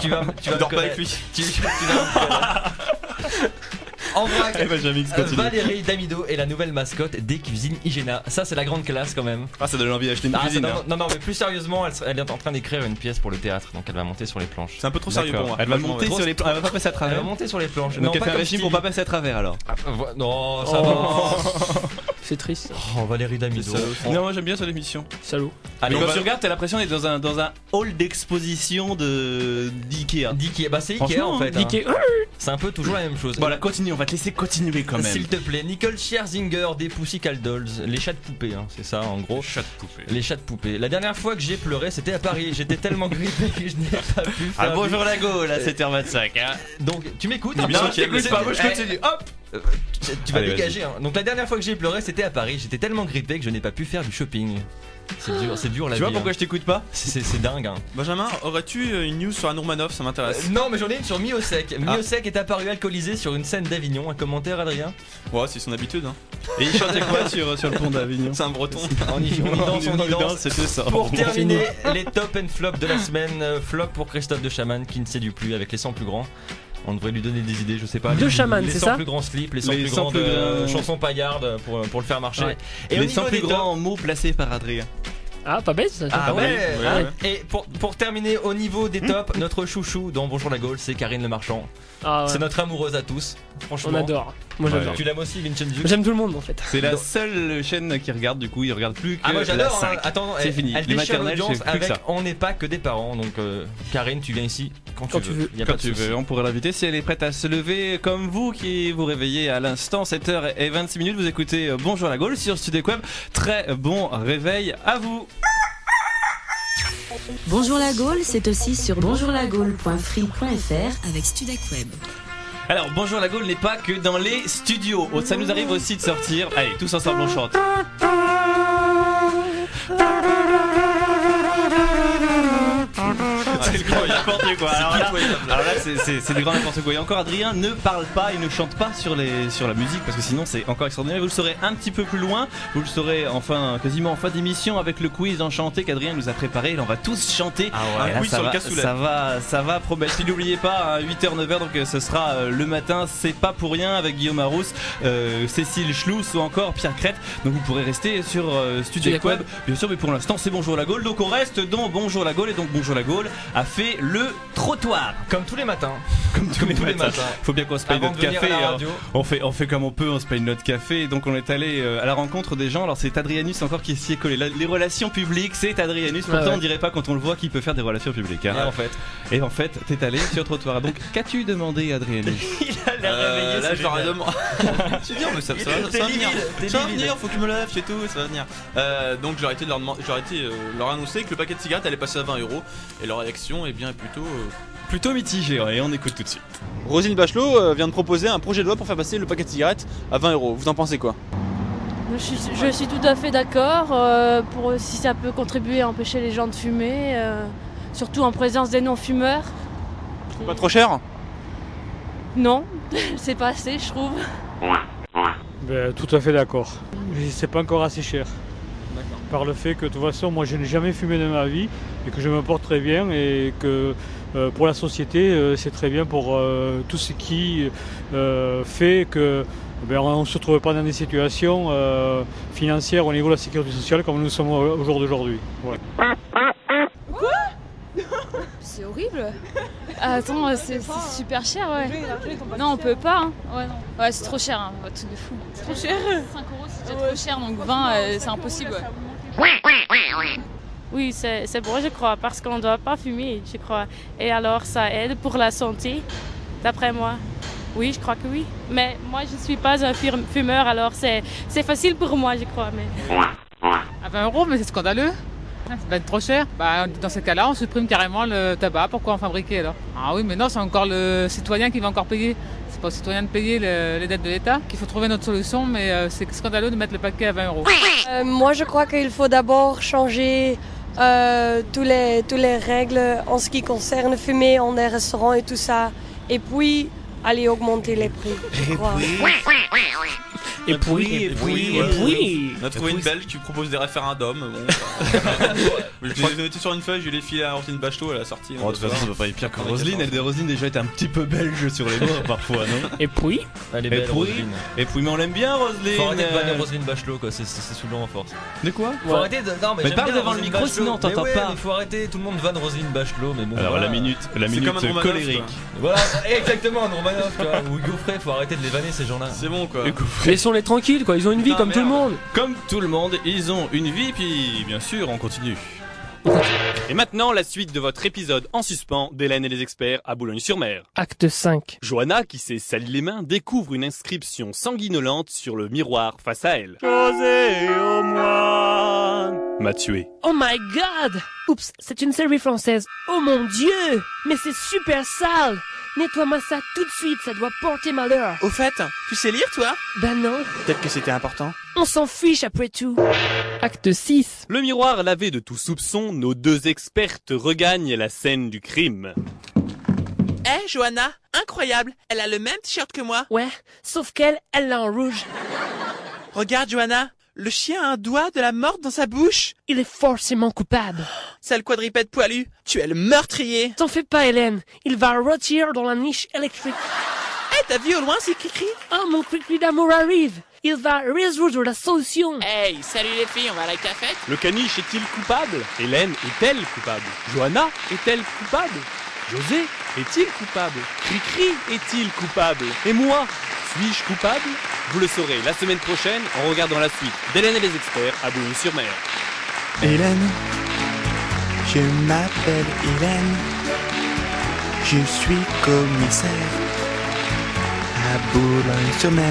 tu vas, tu vas dors pas avec connaître. lui. Tu, tu vas me connaître. En vrac, Eh, X euh. Valérie Damido est la nouvelle mascotte des cuisines Igena. Ça, c'est la grande classe quand même. Ah, ça donne envie d'acheter une Ah, cuisine. donne- hein. non, non, mais plus sérieusement, elle, elle est en train d'écrire une pièce pour le théâtre, donc elle va monter sur les planches. C'est un peu trop sérieux pour moi. Elle va monter sur les plans. Elle va pas passer à Elle va travers. monter sur les planches. Donc non, elle pas fait un régime pour pas passer à travers alors. Ah, Non, ça Oh. va. C'est triste. Oh, Valérie Damido. Non, moi j'aime bien cette émission. Salaud. Allez, quand va- tu regardes, t'as l'impression d'être dans un, dans un hall d'exposition de d'Ikea. D'Ikea. Bah, c'est Ikea en fait. hein. C'est un peu toujours la même chose. Voilà, continue, on va te laisser continuer quand même. S'il te plaît, Nicole Scherzinger des Pussycat Dolls, les chats de poupée, hein, c'est ça en gros. Chat de poupée. Les chats de poupée. La dernière fois que j'ai pleuré, c'était à Paris. J'étais tellement grippé que je n'ai pas pu faire. Ah bonjour la go, là 7h25. Hein. Donc, tu m'écoutes? Non, hein, je c'est- t'écoute pas, moi, je Eh, continue. Hop tu, tu vas Allez, dégager. hein. Donc la dernière fois que j'ai pleuré, c'était à Paris. J'étais tellement grippé que je n'ai pas pu faire du shopping. C'est dur, c'est dur la Tu vois pourquoi hein. je t'écoute pas? C'est- dingue. hein. Benjamin, aurais-tu euh, une news sur Anne Romanov Ça m'intéresse. Euh, non, mais j'en ai une sur Miosek. Ah. Miosek est apparu alcoolisé sur une scène d'Avignon. Un commentaire, Adrien? Ouais, c'est son habitude. Hein. Et il chantait quoi sur, sur le pont d'Avignon? C'est un breton. On y, on y danse, on y danse. C'était ça. Pour terminer, les top and flop de la semaine. euh, Flop pour Christophe de Chaman qui ne séduit plus avec les 100 plus grands. On devrait lui donner des idées, je sais pas. De les, Chaman, les c'est 100 ça plus grands slips, les 100 Les plus 100 grandes euh, grands- chansons paillardes pour, pour le faire marcher. Ouais. Et les niveau 100 plus grands mots placés par Adrien. Ah, pas bête ça. Ah pas ouais, mal. ouais, ouais. Et pour, pour terminer au niveau des tops, notre chouchou dans Bonjour la Gaule, c'est Karine Le Marchand. Ah, ouais. C'est notre amoureuse à tous, franchement. On adore. Moi Ouais. j'adore. Tu l'aimes aussi, Vincenzo J'aime tout le monde en fait. C'est la seule chaîne qui regarde, du coup, il regarde plus que Ah moi la j'adore, hein. 5. attends, c'est fini. elle Les maternelles, l'audience c'est plus que avec ça. On n'est pas que des parents, donc euh, Karine, tu viens ici quand, Quand tu tu veux. veux. Y a Quand pas de tu veux, on pourrait l'inviter si elle est prête à se lever comme vous qui vous réveillez à l'instant 7h26 minutes. Vous écoutez euh, Bonjour la Gaule sur Studio Web. Très bon réveil à vous. Bonjour la Gaule, c'est aussi sur bonjourlagaule.free.fr avec Studec Web. Alors, Bonjour la Gaule n'est pas que dans les studios. Oh, Ça nous arrive aussi de sortir. Allez, tous ensemble on chante. C'est le grand n'importe quoi. Alors là, alors là, c'est- c'est c'est du grand n'importe quoi. Et encore, Adrien ne parle pas, il ne chante pas sur, les, sur la musique parce que sinon c'est encore extraordinaire. Vous le saurez un petit peu plus loin. Vous le saurez enfin, quasiment en fin d'émission avec le quiz enchanté qu'Adrien nous a préparé. Là, on va tous chanter. ouais. Et Un là, quiz ça sur le va, cassoulet. ça va, ça va promettre. Et N'oubliez pas, 8h, 9h, donc ce sera euh, le matin. C'est pas pour rien avec Guillaume Arous, euh, Cécile Schlous ou encore Pierre Crête. Donc vous pourrez rester sur euh, Studio Studio Web, bien sûr, mais pour l'instant c'est Bonjour la Gaule. Donc on reste dans Bonjour la Gaule et donc Bonjour la Gaule a fait le trottoir. Comme tous les matins. Comme tous les tous les matins. Faut bien qu'on se paye Avant notre café. hein. On fait, on fait comme on peut, on se paye notre café. Et donc on est allé euh, à la rencontre des gens. Alors c'est Adrianus encore qui s'y est collé. La- les relations publiques, c'est Adrianus. Pourtant Ah ouais. on dirait pas quand on le voit qu'il peut faire des relations publiques. hein. Et en fait, Et en fait, t'es allé sur le trottoir. Donc qu'as-tu demandé, Adrianus il a l'air réveillé. Euh, là, c'est je leur ai demandé. C'est bien, mais ça, ça, va- T'es ça va venir. Ça va venir, faut que je me lève, c'est tout, ça va venir. Euh, donc, j'aurais été, de leur, demand- j'aurais été leur annoncer que le paquet de cigarettes allait passer à 20 euros. Et leur réaction est bien plutôt. euh, Plutôt mitigé, ouais, et on écoute tout de suite. Roselyne Bachelot euh, vient de proposer un projet de loi pour faire passer le paquet de cigarettes à 20 euros. Vous en pensez quoi? Je suis, je suis tout à fait d'accord euh, pour si ça peut contribuer à empêcher les gens de fumer, euh, surtout en présence des non-fumeurs. Pas trop cher? Non, c'est pas assez, je trouve. Ben, tout à fait d'accord. Mais C'est pas encore assez cher. Par le fait que de toute façon, moi je n'ai jamais fumé de ma vie et que je me porte très bien et que euh, pour la société, euh, c'est très bien pour euh, tout ce qui euh, fait que ben, on ne se retrouve pas dans des situations euh, financières au niveau de la sécurité sociale comme nous sommes au jour d'aujourd'hui. Voilà. C'est horrible. Attends, euh, c'est c'est super cher, ouais. Non, on peut pas. hein. Ouais, non. Ouais, c'est trop cher, hein. truc de fou. Trop cher 5 euros, c'est déjà trop cher, donc 20, euh, c'est impossible. Oui, c'est c'est bon, je crois, parce qu'on ne doit pas fumer, je crois. Et alors, ça aide pour la santé, d'après moi. Oui, je crois que oui. Mais moi, je ne suis pas un fumeur, alors c'est c'est facile pour moi, je crois. Mais... À 20 euros, mais c'est scandaleux. Ça va être trop cher. Bah, dans ce cas-là, on supprime carrément le tabac. Pourquoi en fabriquer alors? Ah oui, mais non, c'est encore le citoyen qui va encore payer. C'est pas au citoyen de payer le- les dettes de l'État qu'il faut trouver notre solution, mais euh, c'est scandaleux de mettre le paquet à 20 euros. Euh, moi, je crois qu'il faut d'abord changer euh, tous les, tous les règles en ce qui concerne fumer en des restaurants et tout ça. Et puis, aller augmenter les prix. je crois. Et puis, et puis, et puis. On a trouvé une belge qui propose des référendums. Bon, je les ai notés sur une feuille, je l'ai filé à Roselyne Bachelot, elle a sorti. Oh, de toute façon, ça peut pas être pire que Roselyne. Elle, Roselyne déjà était un petit peu belge sur les mots parfois, non Et puis Elle est Et belle, Roselyne. Et puis, mais on l'aime bien, Roselyne. Faut arrêter de vanner euh, Roselyne Bachelot, quoi. C'est- C'est c'est saoulant à force. De quoi Faut arrêter de. Non, mais, parle bien devant le micro, Bachelot. sinon on t'entend pas. faut arrêter, tout le monde vanne Roselyne Bachelot, mais bon. Alors, la minute, la minute colérique. Voilà, exactement, Romanov, tu vois. Ou Hugo Frey, faut arrêter de les vanner ces gens-là. C'est bon, quoi. Laissons-les tranquilles, quoi. Ils ont une vie Putain, comme tout le merde. monde. Comme tout le monde, ils ont une vie, puis bien sûr, on continue. Et maintenant, la suite de votre épisode en suspens d'Hélène et les experts à Boulogne-sur-Mer. Acte 5. Johanna, qui s'est sali les mains, découvre une inscription sanguinolente sur le miroir face à elle. José au moine. M'a tué. Oh my god Oups, c'est une série française. Oh mon dieu Mais c'est super sale Nettoie-moi ça tout de suite, ça doit porter malheur. Au fait, tu sais lire toi? Ben non, Peut-être que c'était important. on s'en fiche après tout. Acte 6. Le miroir lavé de tout soupçon, nos deux expertes regagnent la scène du crime. Eh, Johanna, incroyable, elle a le même t-shirt que moi. Ouais, sauf qu'elle, elle l'a en rouge. Regarde, Johanna, le chien a un doigt de la morte dans sa bouche. Il est forcément coupable. Sale quadripède poilu, tu es le meurtrier. T'en fais pas, Hélène. Il va rôtir dans la niche électrique. Eh, t'as vu au loin, c'est Cricri Oh, mon cri d'amour arrive. Il va résoudre la solution. Hey, salut les filles, on va à la cafette? Le caniche est-il coupable? Hélène est-elle coupable? Johanna est-elle coupable? José est-il coupable? Cricri est-il coupable? Et moi? Suis-je coupable? Vous le saurez la semaine prochaine en regardant la suite d'Hélène et les experts à Boulogne-sur-Mer. Hélène, je m'appelle Hélène, je suis commissaire à Boulogne-sur-Mer.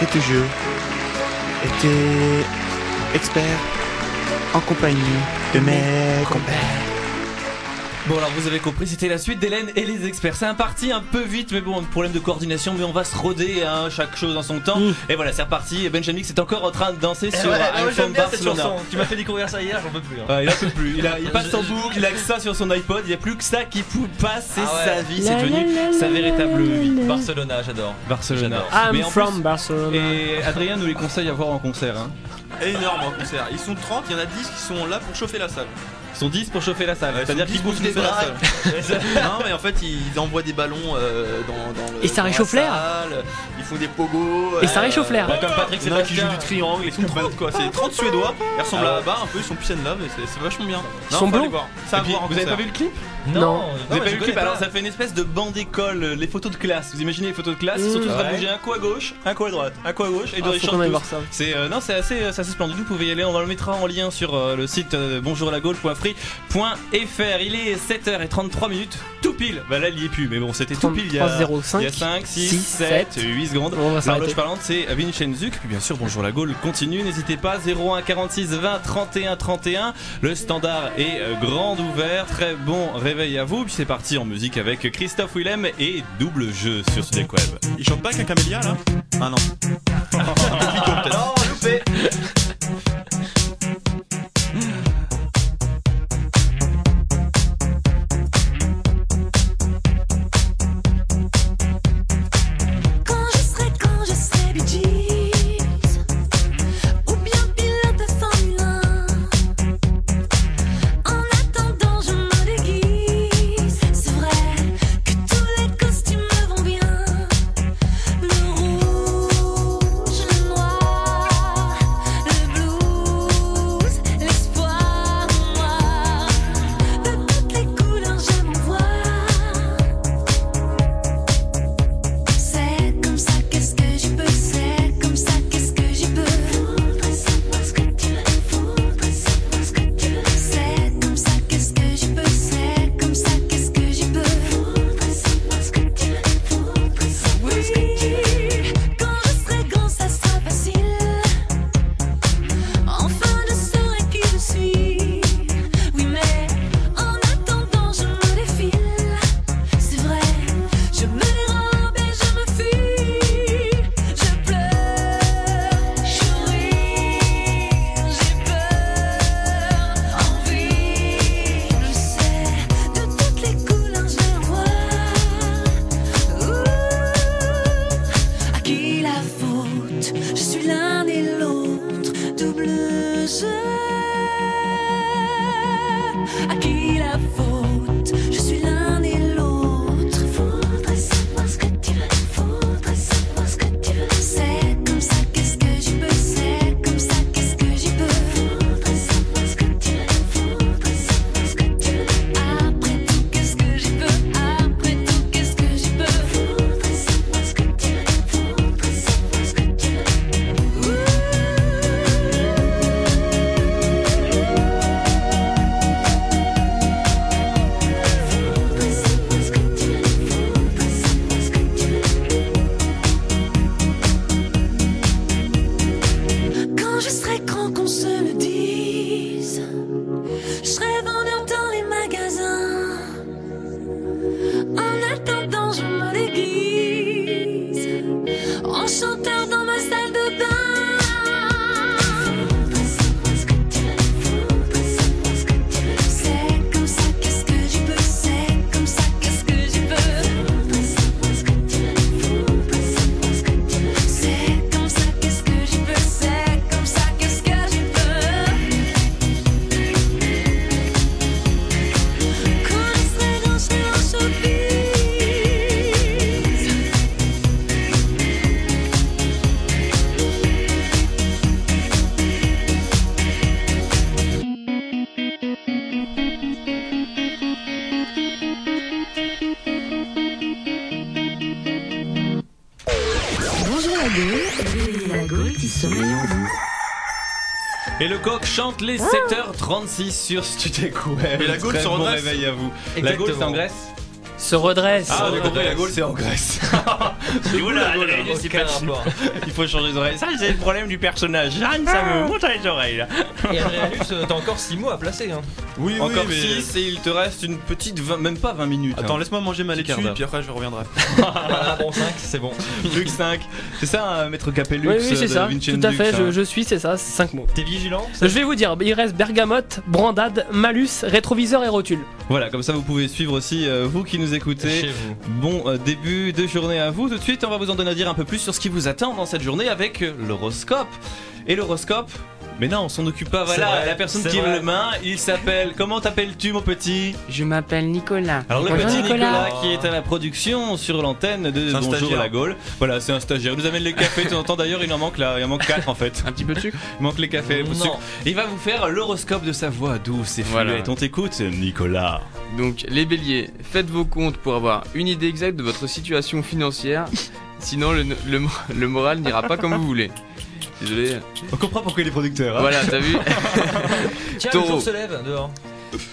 J'ai toujours été expert en compagnie de mes compères. Bon alors vous avez compris, c'était la suite d'Hélène et les experts. C'est un parti un peu vite, mais bon, problème de coordination, mais on va se roder, hein, chaque chose en son temps. Et voilà, c'est reparti. Et Benjamin est encore en train de danser Eh sur ouais, ah ouais, iPhone Barcelona. Tu m'as fait découvrir ça hier, j'en peux plus. hein. Ouais, il en peut plus. Il, a- il passe en boucle, il a que ça sur son iPod, il n'y a plus que ça qui passe, c'est Ah ouais. sa vie, c'est devenu sa véritable vie. Barcelona, j'adore. Barcelona. Mais I'm en from plus- Barcelona. Et Adrien nous les conseille à voir en concert. Hein. Énorme en concert. Ils sont 30, il y en a 10 qui sont là pour chauffer la salle. Ils sont 10 pour chauffer la salle, Ouais, c'est-à-dire qu'ils 10 pour bougent des chauffer la bras. salle. non, mais en fait, ils envoient des ballons euh, dans, dans le. Et ça dans la réchauffe l'air. salle, Ils font des pogos. Et ça réchauffe l'air. Comme Patrick en a qui jouent du triangle, Ils sont 30 quoi, c'est 30 Suédois. Ils ressemblent Ah à. Bas un peu, ils sont plus love et c'est- c'est vachement bien. Ils sont blonds. à Et vous avez pas vu le clip Non. Vous Non, avez pas vu le clip Alors pas. ça fait une espèce de banc d'école, euh, les photos de classe. Vous imaginez les photos de classe Ils sont tous en train de Ouais. bouger un coup à gauche, un coup à droite, un coup à gauche et Ah, ça. C'est euh, non, c'est assez, euh, c'est assez splendide. Vous pouvez y aller. On le mettra en lien sur euh, le site euh, bonjourlagaule.free.fr. Il est 7h33 minutes, tout pile. Bah là, il y est plus, mais bon, c'était tout pile. Il y a, 33,05, il y a 5, 6, 6, 7, 8 secondes. On va s'arrêter. L'horloge parlante, c'est Vincenzuc. Puis bien sûr, bonjour la Gaule continue. N'hésitez pas, 01 46 20 31 31. Le standard est euh, grand ouvert. Très bon réveil à vous. Puis c'est parti en musique avec Christophe Willem et double jeu sur Sudek Web. Ils chantent pas avec un camélia là? Ah non. Non, loupé. Chante les 7h36 sur Studek Web. Et la Gaule se bon redresse. réveil à vous. La Gaule, c'est en Grèce Se redresse. Ah, j'ai compris, la Gaule, c'est en Grèce. C'est cool, la Gaule, hein. C'est pas rapport. Il faut changer les oreilles. Ça, c'est le problème du personnage. Jeanne, ça me monte les oreilles, là. Et Adrianus, euh, t'as encore 6 mots à placer. Hein. Oui, oui, Encore mais- 6 et il te reste une petite 20, même pas 20 minutes. Attends, hein. laisse-moi manger ma Petit quart laitue, d'heure. puis après je reviendrai. Bon, 5, c'est bon. Que 5. C'est ça, hein, maître Capellux Oui, oui, c'est ça. Tout à fait, hein. je, je suis, c'est ça, 5 mots. T'es vigilant Je vais vous dire, il reste bergamote, brandade, malus, rétroviseur et rotule. Voilà, comme ça vous pouvez suivre aussi euh, vous qui nous écoutez. Chez vous. Bon euh, début de journée à vous. Tout de suite, on va vous en donner à dire un peu plus sur ce qui vous attend dans cette journée avec euh, l'horoscope. Et l'horoscope mais non, on s'en occupe pas. Voilà, vrai, la personne qui vrai. est le main, il s'appelle. Comment t'appelles-tu, mon petit? Je m'appelle Nicolas. Alors le Bonjour, petit Nicolas, Nicolas. qui est à la production sur l'antenne de C'est un Bonjour stagiaire. la Gaule. Voilà, c'est un stagiaire. Il nous amène les cafés de temps en temps. D'ailleurs, il en manque là, il en manque 4 en fait. Un petit peu de sucre? Il manque les cafés. Non. sucre. Il va vous faire l'horoscope de sa voix douce et Voilà. fluette. On t'écoute, Nicolas. Donc, les béliers, faites vos comptes pour avoir une idée exacte de votre situation financière. Sinon, le, le, le moral n'ira pas comme vous voulez. Désolé. On comprend pourquoi il est producteur. hein. Voilà, t'as vu Tiens, le Taureau. jour se lève dehors.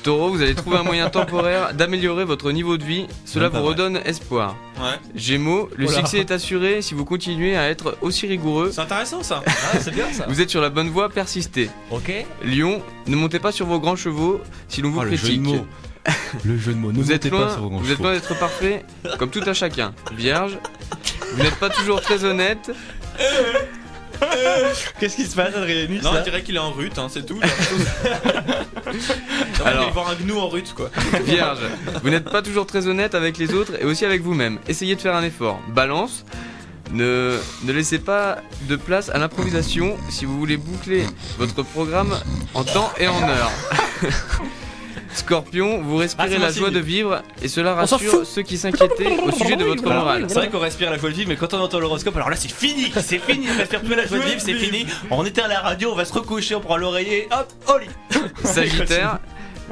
Taureau, vous allez trouver un moyen temporaire d'améliorer votre niveau de vie. Cela vous vrai. redonne espoir. Ouais. Gémeaux, le succès est assuré si vous continuez à être aussi rigoureux. C'est intéressant ça. Ah, c'est bien ça. Vous êtes sur la bonne voie, persistez. Ok. Lion, ne montez pas sur vos grands chevaux si l'on vous Oh, le jeu de critique. mots. Le jeu de mots. Ne Vous êtes loin, pas sur vos grands vous êtes loin d'être parfait, comme tout à chacun. Vierge, vous n'êtes pas toujours très honnête. Qu'est-ce qui se passe, Adrianus Non, on dirait qu'il est en rut, hein, c'est tout. Alors. voir un gnou en rut quoi. Vierge, vous n'êtes pas toujours très honnête avec les autres et aussi avec vous-même. Essayez de faire un effort. Balance, ne, ne laissez pas de place à l'improvisation si vous voulez boucler votre programme en temps et en heure. Scorpion, vous Ah, respirez la joie de vivre et cela rassure ceux qui s'inquiétaient au sujet de votre morale. C'est vrai qu'on respire la joie de vivre, mais quand on entend l'horoscope, alors là c'est fini, c'est fini, on respire plus la joie de vivre, c'est fini. On éteint la radio, on va se recoucher, on prend l'oreiller, hop, au lit. Sagittaire,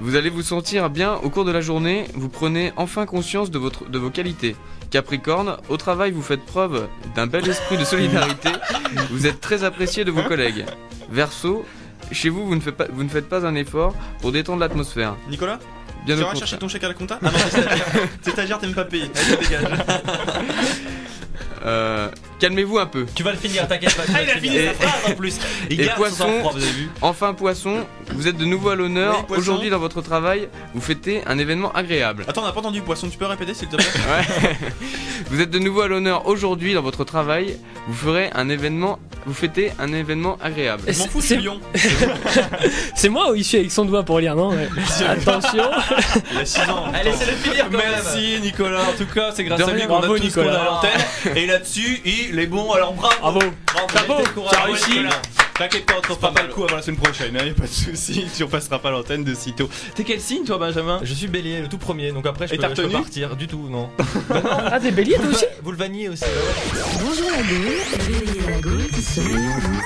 vous allez vous sentir bien au cours de la journée, vous prenez enfin conscience de, votre, de vos qualités. Capricorne, au travail vous faites preuve d'un bel esprit de solidarité, vous êtes très apprécié de vos collègues. Verseau, chez vous vous ne, faites pas, vous ne faites pas un effort pour détendre l'atmosphère. Nicolas Bien Tu contraire. chercher ton chèque à la compta Ah non, c'est stagiaire. C'est stagiaire, t'aimes pas payer. Allez, dégage. Euh, Calmez-vous un peu. Tu vas le finir, t'inquiète pas. tu Ah, il a le fini finir. sa phrase en plus. Il Et poisson, vous avez vu enfin poisson, vous êtes de nouveau à l'honneur. Oui. Aujourd'hui dans votre travail, vous fêtez un événement agréable. Attends, on n'a pas entendu poisson, tu peux répéter s'il te plaît? Ouais. vous êtes de nouveau à l'honneur aujourd'hui dans votre travail. Vous ferez un événement, vous fêtez un événement agréable. Je m'en fous, je suis lion. C'est moi ou il suit avec son doigt pour lire, non Ouais. Attention. Il a 6 ans. Allez, c'est le finir quand même. Merci Nicolas, en tout cas c'est grâce à lui qu'on a Bravo, tout ce qu'on a Nicolas. à l'antenne. Et là-dessus, il est bon, alors bravo Bravo. Bravo, Bravo. t'as réussi T'inquiète pas, on te refera pas le coup avant la semaine prochaine, hein, y a pas de soucis, tu repasseras pas l'antenne de sitôt. T'es quel signe toi Benjamin? Je suis bélier, le tout premier, donc après je Et peux, t'as je peux partir. Du tout, non. Ah, t'es bélier toi aussi? Vous le vaniez aussi. bah. Bonjour la Gaule, réveillez la Gaule qui vous.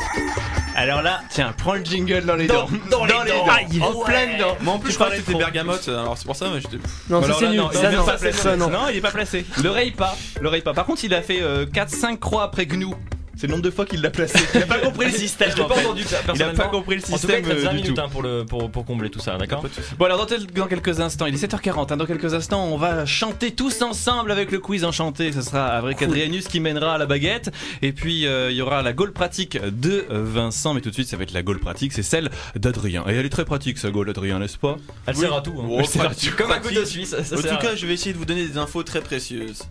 Alors là, tiens, prends le jingle dans les Dans- dents. dans les dents. Aïe, en Ouais. plein dedans. Moi en plus, je parlais que c'était bergamote, alors c'est pour ça, mais j'étais. Non, ça Alors c'est là, nul. non, il Ça est non, pas placé. ça non. Non, il est pas placé. L'oreille pas. L'oreille pas. Par contre, il a fait 4-5 croix après Gnou. C'est le nombre de fois qu'il l'a placé. Il a pas compris le système. Je l'ai pas entendu ça, Il a personnellement. pas compris le En tout cas, système il te reste euh, 20 du minutes tout. hein, pour, le, pour, pour combler tout ça, d'accord Bon alors dans, tel- dans quelques instants, il est 7h40, hein, dans quelques instants on va chanter tous ensemble avec le quiz enchanté, ce sera avec Adrianus qui mènera à la baguette, et puis euh, il y aura la gaule pratique de euh, Vincent, mais tout de suite ça va être la gaule pratique, c'est celle d'Adrien, et elle est très pratique sa gaule Adrien, n'est-ce pas Elle Oui. sert à tout. hein. Oh, Elle sert à tout. Comme un pratique. couteau suisse. Ça En tout à- cas, je vais essayer de vous donner des infos très précieuses.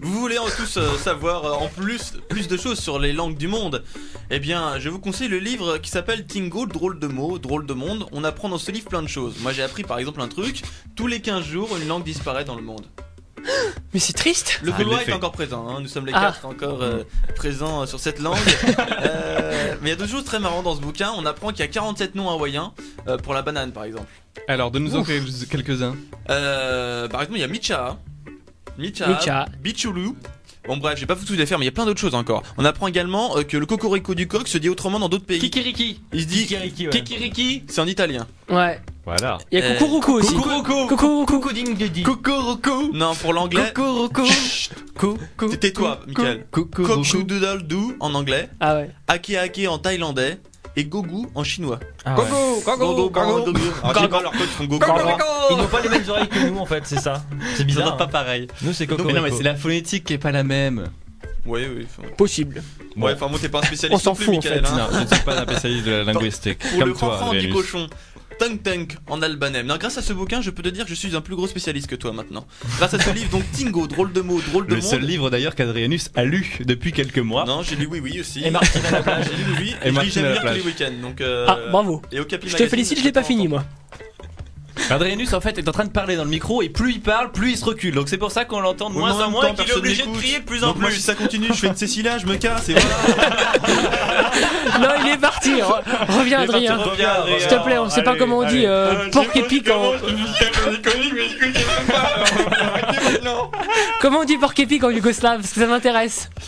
Vous voulez en tous euh, savoir euh, en plus plus de choses sur les langues du monde Eh bien, je vous conseille le livre qui s'appelle Tingo, drôle de mots, drôle de monde. On apprend dans ce livre plein de choses. Moi, j'ai appris par exemple un truc tous les 15 jours, une langue disparaît dans le monde. Mais c'est triste. Le Ah, gaulois est encore présent, hein. nous sommes les Ah. quatre encore euh, présents sur cette langue. Euh, mais il y a deux choses très marrantes dans ce bouquin. On apprend qu'il y a 47 noms hawaïens euh, pour la banane par exemple. Alors donne-nous-en quel- quelques-uns. Euh, par exemple, il y a Micha. Micha. Micha. Bichulu. Bon bref, j'ai pas foutu les faire, mais il y a plein d'autres choses encore. On apprend également euh, que le cocorico du coq se dit autrement dans d'autres pays. Kikiriki Il se dit Kikiriki, ouais. Kikiriki c'est en italien. Ouais. Voilà. Il y a Euh, Kukuruku aussi. Kukuruku. Kukuruku. Kukuruku Non, pour l'anglais. Kukuruku Kuku Tais-toi, Michael. Kukuruku Cock-doodle-doo en anglais. Ah ouais. Ake Ake en thaïlandais. Et gogu en chinois. Ah ouais. Gogo, gogo, gogo, gogo. Alors, je sais pas leur code, ils font gogo. Ils n'ont pas les mêmes oreilles que nous en fait, c'est ça. C'est bizarre. Pas hein. pareil. Nous c'est Coco. Mais non, mais c'est la phonétique qui est pas la même. Oui, oui. enfin- Possible. Ouais, enfin, moi, t'es pas un spécialiste. On s'en fout, en Michael, fait. hein. Non, je ne suis pas un spécialiste de la linguistique. Pour comme le toi, du cochon. Tunk Tunk en albanais. Non, grâce à ce bouquin, je peux te dire que je suis un plus gros spécialiste que toi maintenant. Grâce à ce livre, donc Tingo, drôle de mots, drôle de Le monde. seul livre d'ailleurs qu'Adrianus a lu depuis quelques mois. Non, j'ai lu oui oui aussi. Et Martine à la plage. J'ai lu oui oui. Et Et, je lis Martine j'aime la lire tous plage. les week-ends. Donc euh, Ah, bravo. Et au Capi Je te Magazine, félicite, je l'ai pas fini moi. Adrianus en fait est en train de parler dans le micro et plus il parle, plus il se recule. Donc c'est pour ça qu'on l'entend de Oui, moins en en moins et qu'il est personne obligé de n'écoute. crier de plus en Donc moi, si plus. ça continue, je fais une Cécilia, je me casse et voilà. Non, il est parti. Re- Reviens, Adrien. S'il te plaît, on sait pas Allez, comment on dit allez. euh, porc en. Comment on dit porc épic en yougoslave Parce que ça m'intéresse.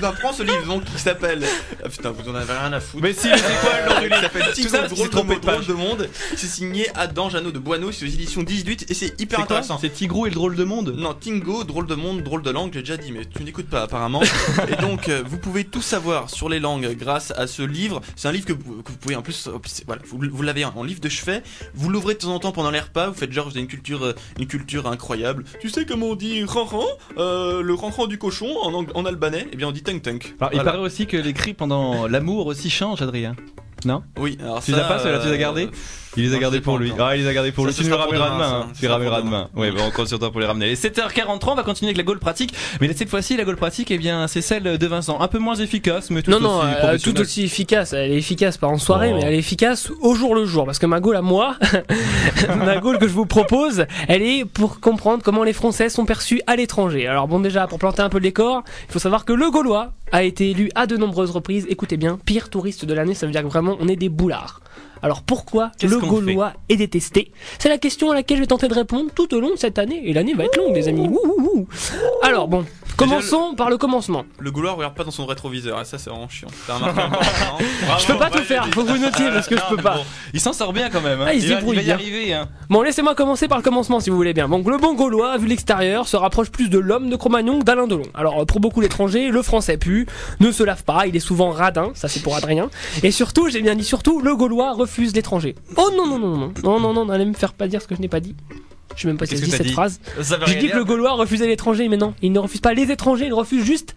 Ben prends ce livre donc qui s'appelle. Ah putain, vous en avez rien à foutre. Mais si, mais c'est quoi le nom du Il livre s'appelle qu'il drôle de drôle de monde. C'est signé Adam Jeannot de Boineau, c'est aux éditions 18 et c'est hyper intéressant. C'est Tigrou et le drôle de monde? Non, Tingo, drôle de monde, drôle de langue, j'ai déjà dit, mais tu n'écoutes pas apparemment. et donc, euh, vous pouvez tout savoir sur les langues grâce à ce livre. C'est un livre que vous, que vous pouvez en plus, c'est- voilà, vous, vous l'avez en livre de chevet. Vous l'ouvrez de temps en temps pendant les repas. Vous faites genre, vous avez une culture, euh, une culture incroyable. Tu sais comment on dit ranran euh, Le ranran du cochon en, en albanais Eh bien, on dit Alors, Il Voilà. paraît aussi que les cris pendant l'amour aussi changent, Adrien. Non? Oui, alors Tu ça, les as pas, ceux-là, tu les as euh, gardés? Il les a non, gardés pour lui. encore. Ah, il les a gardés pour lui. Tu nous pour ramèneras demain, Tu sera ramèneras demain. Ouais, bah, on compte sur toi pour les ramener. Les 7h43, on va continuer avec la Gaule pratique. Mais là, cette fois-ci, la Gaule pratique, eh bien, c'est celle de Vincent. Un peu moins efficace, mais tout Non, non, aussi euh, tout aussi efficace. Elle est efficace pas en soirée, Oh. mais elle est efficace au jour le jour. Parce que ma gaule à moi, ma gaule que je vous propose, elle est pour comprendre comment les Français sont perçus à l'étranger. Alors bon, déjà, pour planter un peu le décor, il faut savoir que le Gaulois a été élu à de nombreuses reprises, écoutez bien, pire touriste de l'année, ça veut dire que vraiment on est des boulards. Alors pourquoi le Gaulois est détesté? C'est la question à laquelle je vais tenter de répondre tout au long de cette année. Et l'année va être longue, les amis. Wouh, wouh. Alors bon, commençons par le commencement. Le Gaulois regarde pas dans son rétroviseur, et ça c'est vraiment chiant. T'as remarqué encore, non Je peux pas tout faire, faut que vous notiez parce que je peux pas. Il s'en sort bien quand même. hein. Ah, il se va- débrouille va y bien. arriver. Hein. Bon, laissez-moi commencer par le commencement si vous voulez bien. Donc, le bon Gaulois, vu l'extérieur, se rapproche plus de l'homme de Cro-Magnon que d'Alain Delon. Alors, pour beaucoup d'étrangers, le français pue, ne se lave pas, il est souvent radin, ça c'est pour Adrien. Et surtout, j'ai bien dit surtout, le Gaulois refuse l'étranger. Oh non, non, non, non, non, non, non, n'allez me faire pas dire ce que je n'ai pas dit. Je sais même pas si j'ai dit cette dit phrase. J'ai dit que le Gaulois refusait l'étranger, mais non, il ne refuse pas les étrangers, il refuse juste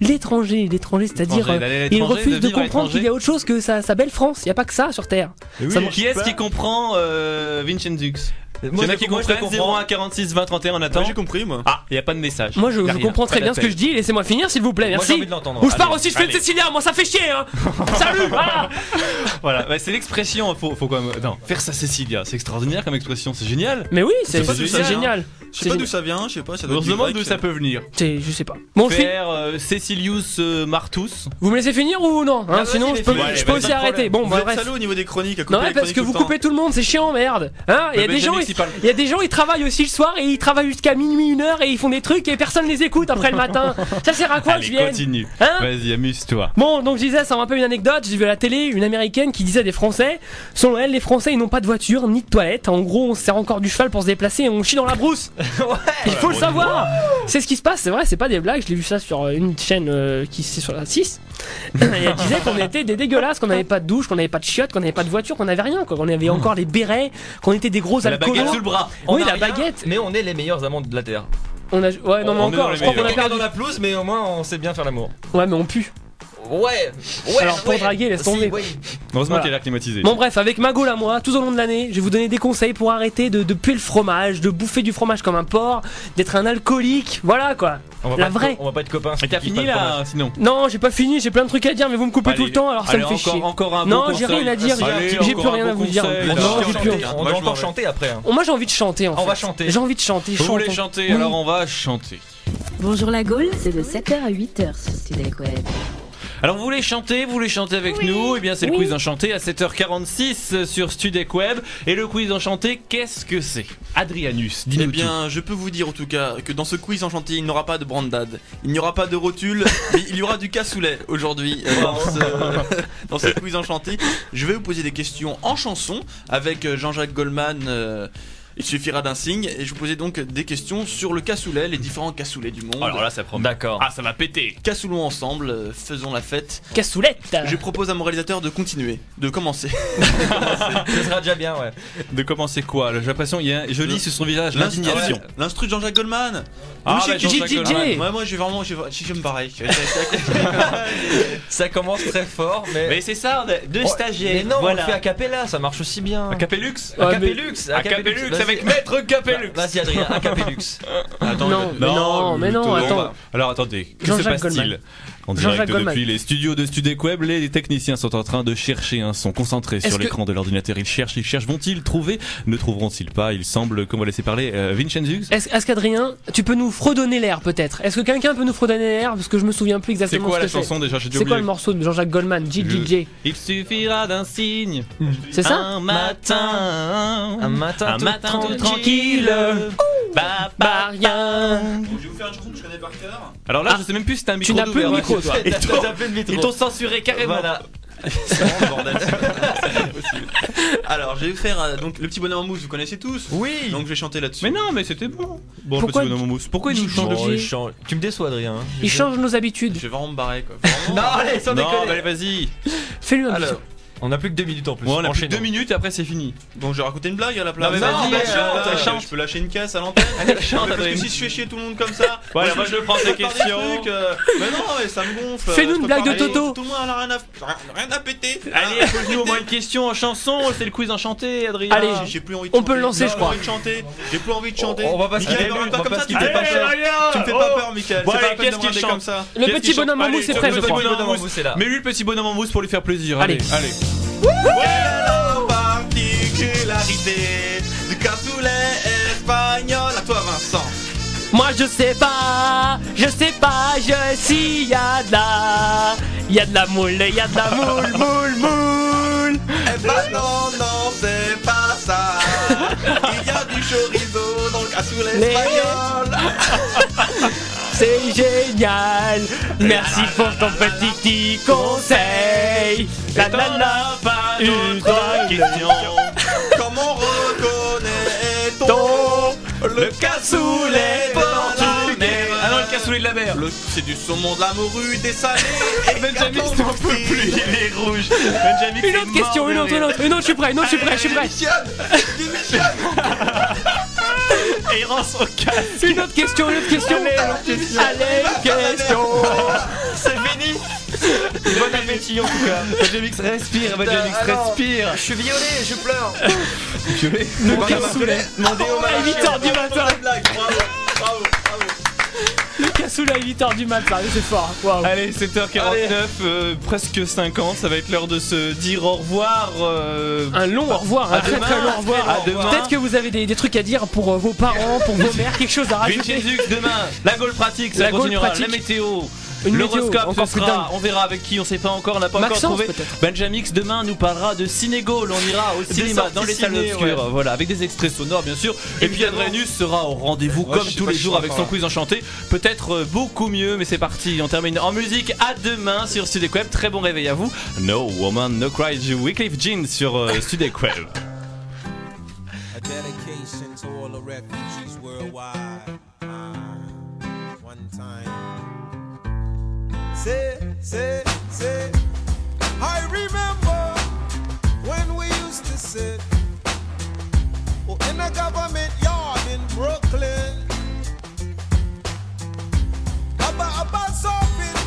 l'étranger. L'étranger, c'est-à-dire, euh, il refuse de comprendre qu'il y a autre chose que sa, sa belle France. Il n'y a pas que ça sur Terre. Ça marche qui est-ce qui comprend euh, Vincenzux Moi, Il y en a je- qui moi, je comprennent comprends. 01 46 20 31 on attend. J'ai compris moi. Ah, il y a pas de message. Moi, je, comprends très bien ce que je dis. Laissez-moi finir, s'il vous plaît. Moi, Merci. j'ai envie de l'entendre. Ou je pars aussi, je fais une allez. Cécilia. Moi, ça fait chier. Hein. Salut. Voilà. Voilà, bah, c'est l'expression. Faut, faut quand même. Non, faire ça, Cécilia, c'est extraordinaire comme expression, c'est génial. Mais oui, c'est génial. Je sais pas d'où ça vient, je sais pas, ça doit On être se demande d'où ça peut venir. C'est- Je sais pas. Bon, je finis. Faire euh, Cécilius euh, Martus. Vous me laissez finir ou non? Hein, Ah, vas-y, Sinon, je peux, je peux aussi arrêter. Bon, Vous bah, êtes bref. salaud au niveau des chroniques, à couper Non, ouais, les parce chroniques que tout vous le temps. coupez tout le monde, c'est chiant, merde. Hein Il y a des gens, Benjamin, s'il parle- il y a des gens, ils travaillent aussi le soir et ils travaillent jusqu'à minuit, une heure et ils font des trucs et personne les écoute après le matin. Ça sert à quoi que Allez, je vienne continue. Hein Vas-y, amuse-toi. Bon, donc je disais, ça un peu une anecdote. J'ai vu à la télé une américaine qui disait des Français. Selon elle, les Français, ils n'ont pas de voiture ni de toilette. En gros, on se sert encore du cheval pour se déplacer et on chie dans la brousse. Il faut le savoir. C'est ce qui se passe, c'est vrai, c'est pas des blagues. Je l'ai vu ça sur euh, une chaîne euh, qui c'est sur la 6. et elle disait qu'on était des dégueulasses, qu'on n'avait pas de douche, qu'on n'avait pas de chiottes, qu'on n'avait pas de voiture, qu'on n'avait rien, quoi. Qu'on avait encore les bérets, qu'on était des gros La baguette sous le bras. On Oui, a la rien, baguette. Mais on est les meilleurs amants de la terre. On a, ouais, non, mais On est dans encore, les je crois qu'on a meilleurs. Perdu. dans la pelouse, mais au moins on sait bien faire l'amour. Ouais, mais on pue. Ouais, ouais. Alors, pour ouais. draguer, laisse Si, tomber. Heureusement Voilà. qu'il est l'air climatisé. Bon bref, avec ma à moi, tout au long de l'année, je vais vous donner des conseils pour arrêter de, de puer le fromage, de bouffer du fromage comme un porc, d'être un alcoolique, voilà quoi. On va La vraie. On va pas être copains. si Et t'as fini là, sinon Non, j'ai pas fini, j'ai plein de trucs à dire, mais vous me coupez Allez, tout le temps, alors ça allez, me fait encore- chier. encore un non, j'ai rien à dire, j'ai plus rien à vous dire. On on m'en encore chanter après. hein. Moi j'ai envie de chanter en On fait. va chanter. J'ai envie de chanter, Vous voulez chanter, alors on va chanter. Bonjour la Gaule, c'est de 7h à 8h sur Studek Web. Alors vous voulez chanter, vous voulez chanter avec nous Eh bien c'est le quiz enchanté à 7h46 sur Studek Web. Et le quiz enchanté, qu'est-ce que c'est? Adrianus, Eh dis-nous bien, je peux vous dire en tout cas que dans ce quiz enchanté, il n'y aura pas de brandade, il n'y aura pas de rotule, mais il y aura du cassoulet aujourd'hui euh, dans ce, dans ce quiz enchanté. Je vais vous poser des questions en chanson avec euh, Jean-Jacques Goldman. euh, Il suffira d'un signe et je vous posais donc des questions sur le cassoulet, les différents cassoulets du monde. Alors là, ça promet. D'accord. Ah, ça va péter. Cassoulons ensemble, euh, faisons la fête. Cassoulette Je propose à mon réalisateur de continuer, de commencer. Ce sera déjà bien, ouais. De commencer quoi? J'ai l'impression, il y a, je lis sur son visage l'indignation. L'instru de Jean-Jacques Goldman. Ah, bah, j'ai- Jean-Jacques j'ai- Goldman. Ouais, moi, j'ai vraiment, j'ai- j'aime pareil. Ça commence très fort, mais. Mais c'est ça, a deux Oh, stagiaires. Mais non, on le fait a cappella, ça marche aussi bien. Un Capellux Capellux Un Capellux avec Maître Capellux Vas-y, Adrien, un Capellux. Attends, Non, mais non, mais non, attends. Alors attendez, que se passe-t-il. En direct Goldman. depuis les studios de Studec Web, les techniciens sont en train de chercher un son concentré Est-ce sur que- l'écran de l'ordinateur. Ils cherchent, ils cherchent. Vont-ils trouver Ne trouveront-ils pas Il semble qu'on va laisser parler euh, Vincenzus. Est-ce qu'Adrien, tu peux nous fredonner l'air peut-être? Est-ce que quelqu'un peut nous fredonner l'air? Parce que je me souviens plus C'est exactement quoi ce la que chanson déjà C'est quoi le morceau de Jean-Jacques Goldman? JJJ Il suffira d'un signe. C'est ça? Un matin. Un matin Un tout matin tranquille. tranquille. Bah, bah, rien. Je vais vous faire une chanson que je connais par cœur. Alors là, Ah, je sais même plus si t'as un tu micro n'as plus le d'ouvert, micro, toi. Ils t'ont- t'as plus le micro. Ils t'ont censuré carrément. Voilà. C'est vraiment le bordel. C'est pas possible. Alors, je vais vous faire euh, donc le petit bonhomme en mousse, vous connaissez tous Oui. Donc je vais chanter là-dessus. Mais non, mais c'était bon. Bon, Pourquoi- le petit bonhomme en mousse. Pourquoi il nous change Bon, de il change. Tu me déçois, Adrien. hein. Il change nos habitudes. Je vais vraiment me barrer quoi. Vraiment. Non, allez, sans Non, déconner. bah, allez, vas-y. Fais-lui un Alors, bisou. On a plus que deux minutes en plus. On a plus que Enchaînons. deux minutes et après c'est fini. Donc je vais raconter une blague à la place. Non, mais vas-y, bah, chante, euh. Je peux lâcher une caisse à l'antenne. Allez, chante, Parce que si je fais chier tout le monde comme ça. Voilà, moi, je prends des questions. trucs, euh, Mais non, mais ça me gonfle. Fais-nous Je une blague de Toto. Tout le monde a rien à, rien- rien à péter. Allez, pose-nous au moins une question en chanson. C'est le quiz enchanté, Adrien. Allez, J'ai- plus envie de On peut le lancer, J'ai je plus crois. envie de chanter. J'ai plus envie de chanter. On va pas se pas comme ça, tu me fais pas peur. Tu me fais pas peur, Michael. Qu'est-ce de qui me regarder chante comme ça. Le petit qu'il bonhomme en mousse, c'est Allez, prêt, le je petit crois. bonhomme en Le petit bonhomme en mousse. mousse est là. Mais lui, le petit bonhomme en mousse pour lui faire plaisir. Allez, allez. Quelle particularité du cassoulet espagnol À toi, Vincent. Moi je sais pas, je sais pas, je si y a de la, y a de la moule, y a de la moule, moule, moule. Eh ben non, non, c'est pas ça. Il y a du chorizo dans le cassoulet espagnol. C'est génial. Merci pour ton petit conseil. La la la, pas une d'autres questions. Comment reconnaît-on ton le cassoulet portugais? Ah non, le cassoulet de la mer. C'est du saumon de la morue dessalé et Benjamin, t'en peux confit. plus, il est rouge. Benjamin, Une autre question, une autre, une autre, une autre. Je suis prêt, une autre, je suis prêt, je suis prêt. Démissionne Démissionne Et il rend son casque. Une autre question, une autre question. Allez, question. C'est fini. Bon appétit en tout cas. Benjamin, respire, non, respire. Je suis violé, je pleure. Cassoulet. Demandez au À 8h du matin. Le cassoulet à 8h du matin, c'est fort. Waouh. Allez, 7h49, euh, presque 5 ans, ça va être l'heure de se dire au revoir. euh, Un long au revoir, un À très demain, très long au revoir. à demain. Peut-être que vous avez des, des trucs à dire pour euh, vos parents, pour vos mères, quelque chose à rajouter. Vincenzus demain, la Gaule pratique, ça La Gaule continuera, pratique. la météo l'horoscope, encore ce plus sera, on verra avec qui, on sait pas encore, on n'a pas Maxence, encore trouvé. Benjamix demain nous parlera de Ciné-Gaulle, on ira au cinéma, dans les salles obscures, ouais. voilà, avec des extraits sonores bien sûr. Et puis. Adrenus sera au rendez-vous Ouais, comme tous les jours avec son quiz enchanté, peut-être euh, beaucoup mieux, mais c'est parti, on termine en musique, à demain sur Studek Web, très bon réveil à vous. No Woman, No Cry du Wycliffe Jean sur euh, Studek Web. Say, say, say. I remember when we used to sit oh, in a government yard in Brooklyn. About solving the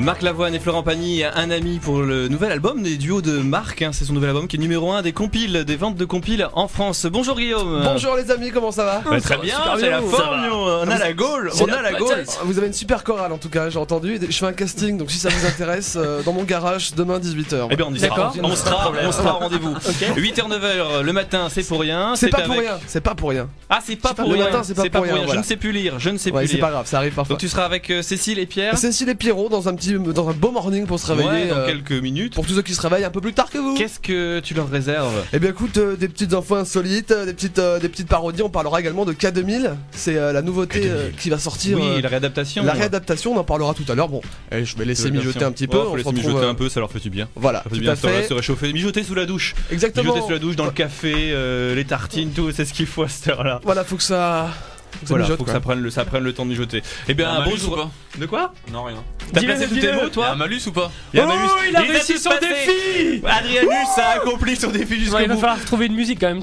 Marc Lavoine et Florent Pagny, un ami pour le nouvel album des duos de Marc. hein, c'est son nouvel album qui est numéro 1 des compiles, des ventes de compiles en France. Bonjour Guillaume. Bonjour les amis, comment ça va Bah, très bien, Super c'est la forme, on a la gaule, C'est on a la gaule. Vous avez une super chorale en tout cas, j'ai entendu. Je fais un casting, donc si ça vous intéresse, euh, dans mon garage demain 18h. Eh bien, on y sera. On sera, on sera au rendez-vous. 8h, 9h le matin, c'est pour rien. C'est pas pour rien, c'est pas pour rien. Ah, c'est pas pour le rien. matin, c'est pas, pour rien. Je ne sais plus lire, je ne sais plus c'est lire. pas grave, ça arrive parfois. Donc tu seras avec euh, Cécile et Pierre. Cécile et Pierrot dans un petit, dans un beau morning pour se réveiller. Ouais, dans euh, quelques minutes. Pour tous ceux qui se réveillent un peu plus tard que vous. Qu'est-ce que tu leur réserves? Eh bien écoute, euh, des petites infos insolites, euh, des petites, des petites parodies. On parlera également de K2000. C'est la nouveauté qui va sortir. Oui, la réadaptation. La réadaptation, on en parlera tout à l'heure. Bon, eh, je vais laisser mijoter un petit peu. Ouais, on se laisser retrouve, mijoter un peu, ça leur fait du bien. Voilà, ça fait tout du bien à fait. se réchauffer. Mijoter sous la douche. Exactement. Mijoter sous la douche, dans le café, les tartines, tout, c'est ce qu'il faut à cette heure-là. Voilà, faut que ça. Faut que ça Voilà, mijote, faut que ça prenne, le, ça prenne le temps de mijoter. Eh bien, bonjour. ou pas De quoi Non, rien. T'as placé tous tes mots, toi Y a un malus ou pas Il y a un Oh, malus. il a Les réussi son défi Adrianus a accompli son défi jusqu'au Ouais, il va falloir trouver une musique quand même.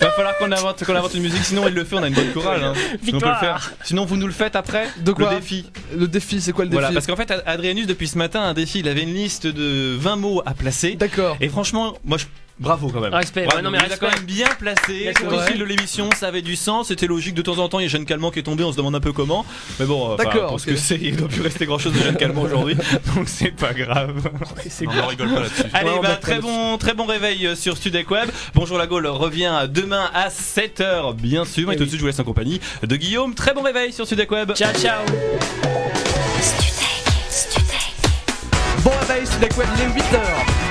Il va falloir qu'on invente, qu'on invente une musique, sinon il le fait, on a une bonne chorale. Hein. Sinon, on peut le Victoire. faire. Sinon vous nous le faites après De quoi Le défi. Le défi, c'est quoi le défi Voilà, parce qu'en fait, Adrianus, depuis ce matin, un défi, il avait une liste de 20 mots à placer. D'accord. Et franchement, moi je. Bravo quand même. Respect, Bravo, ouais, non, mais il a quand même bien placé. Le fil de l'émission, ça avait du sens. C'était logique. De temps en temps, il y a Jeanne Calment qui est tombé. On se demande un peu comment. Mais bon, enfin, D'accord, pour ce ok. que c'est, il ne doit plus rester grand chose de Jeanne Calment aujourd'hui. Donc c'est pas grave. C'est on rigole pas là-dessus. Allez, Ouais, bah, très bon, très bon réveil euh, sur Studec Web. Bonjour la Gaule revient demain à 7h, bien sûr. Et, tout de suite, je vous laisse en compagnie de Guillaume. Très bon réveil sur Studec Web. Ciao, ciao. Bon réveil, la quoi, il est 8h.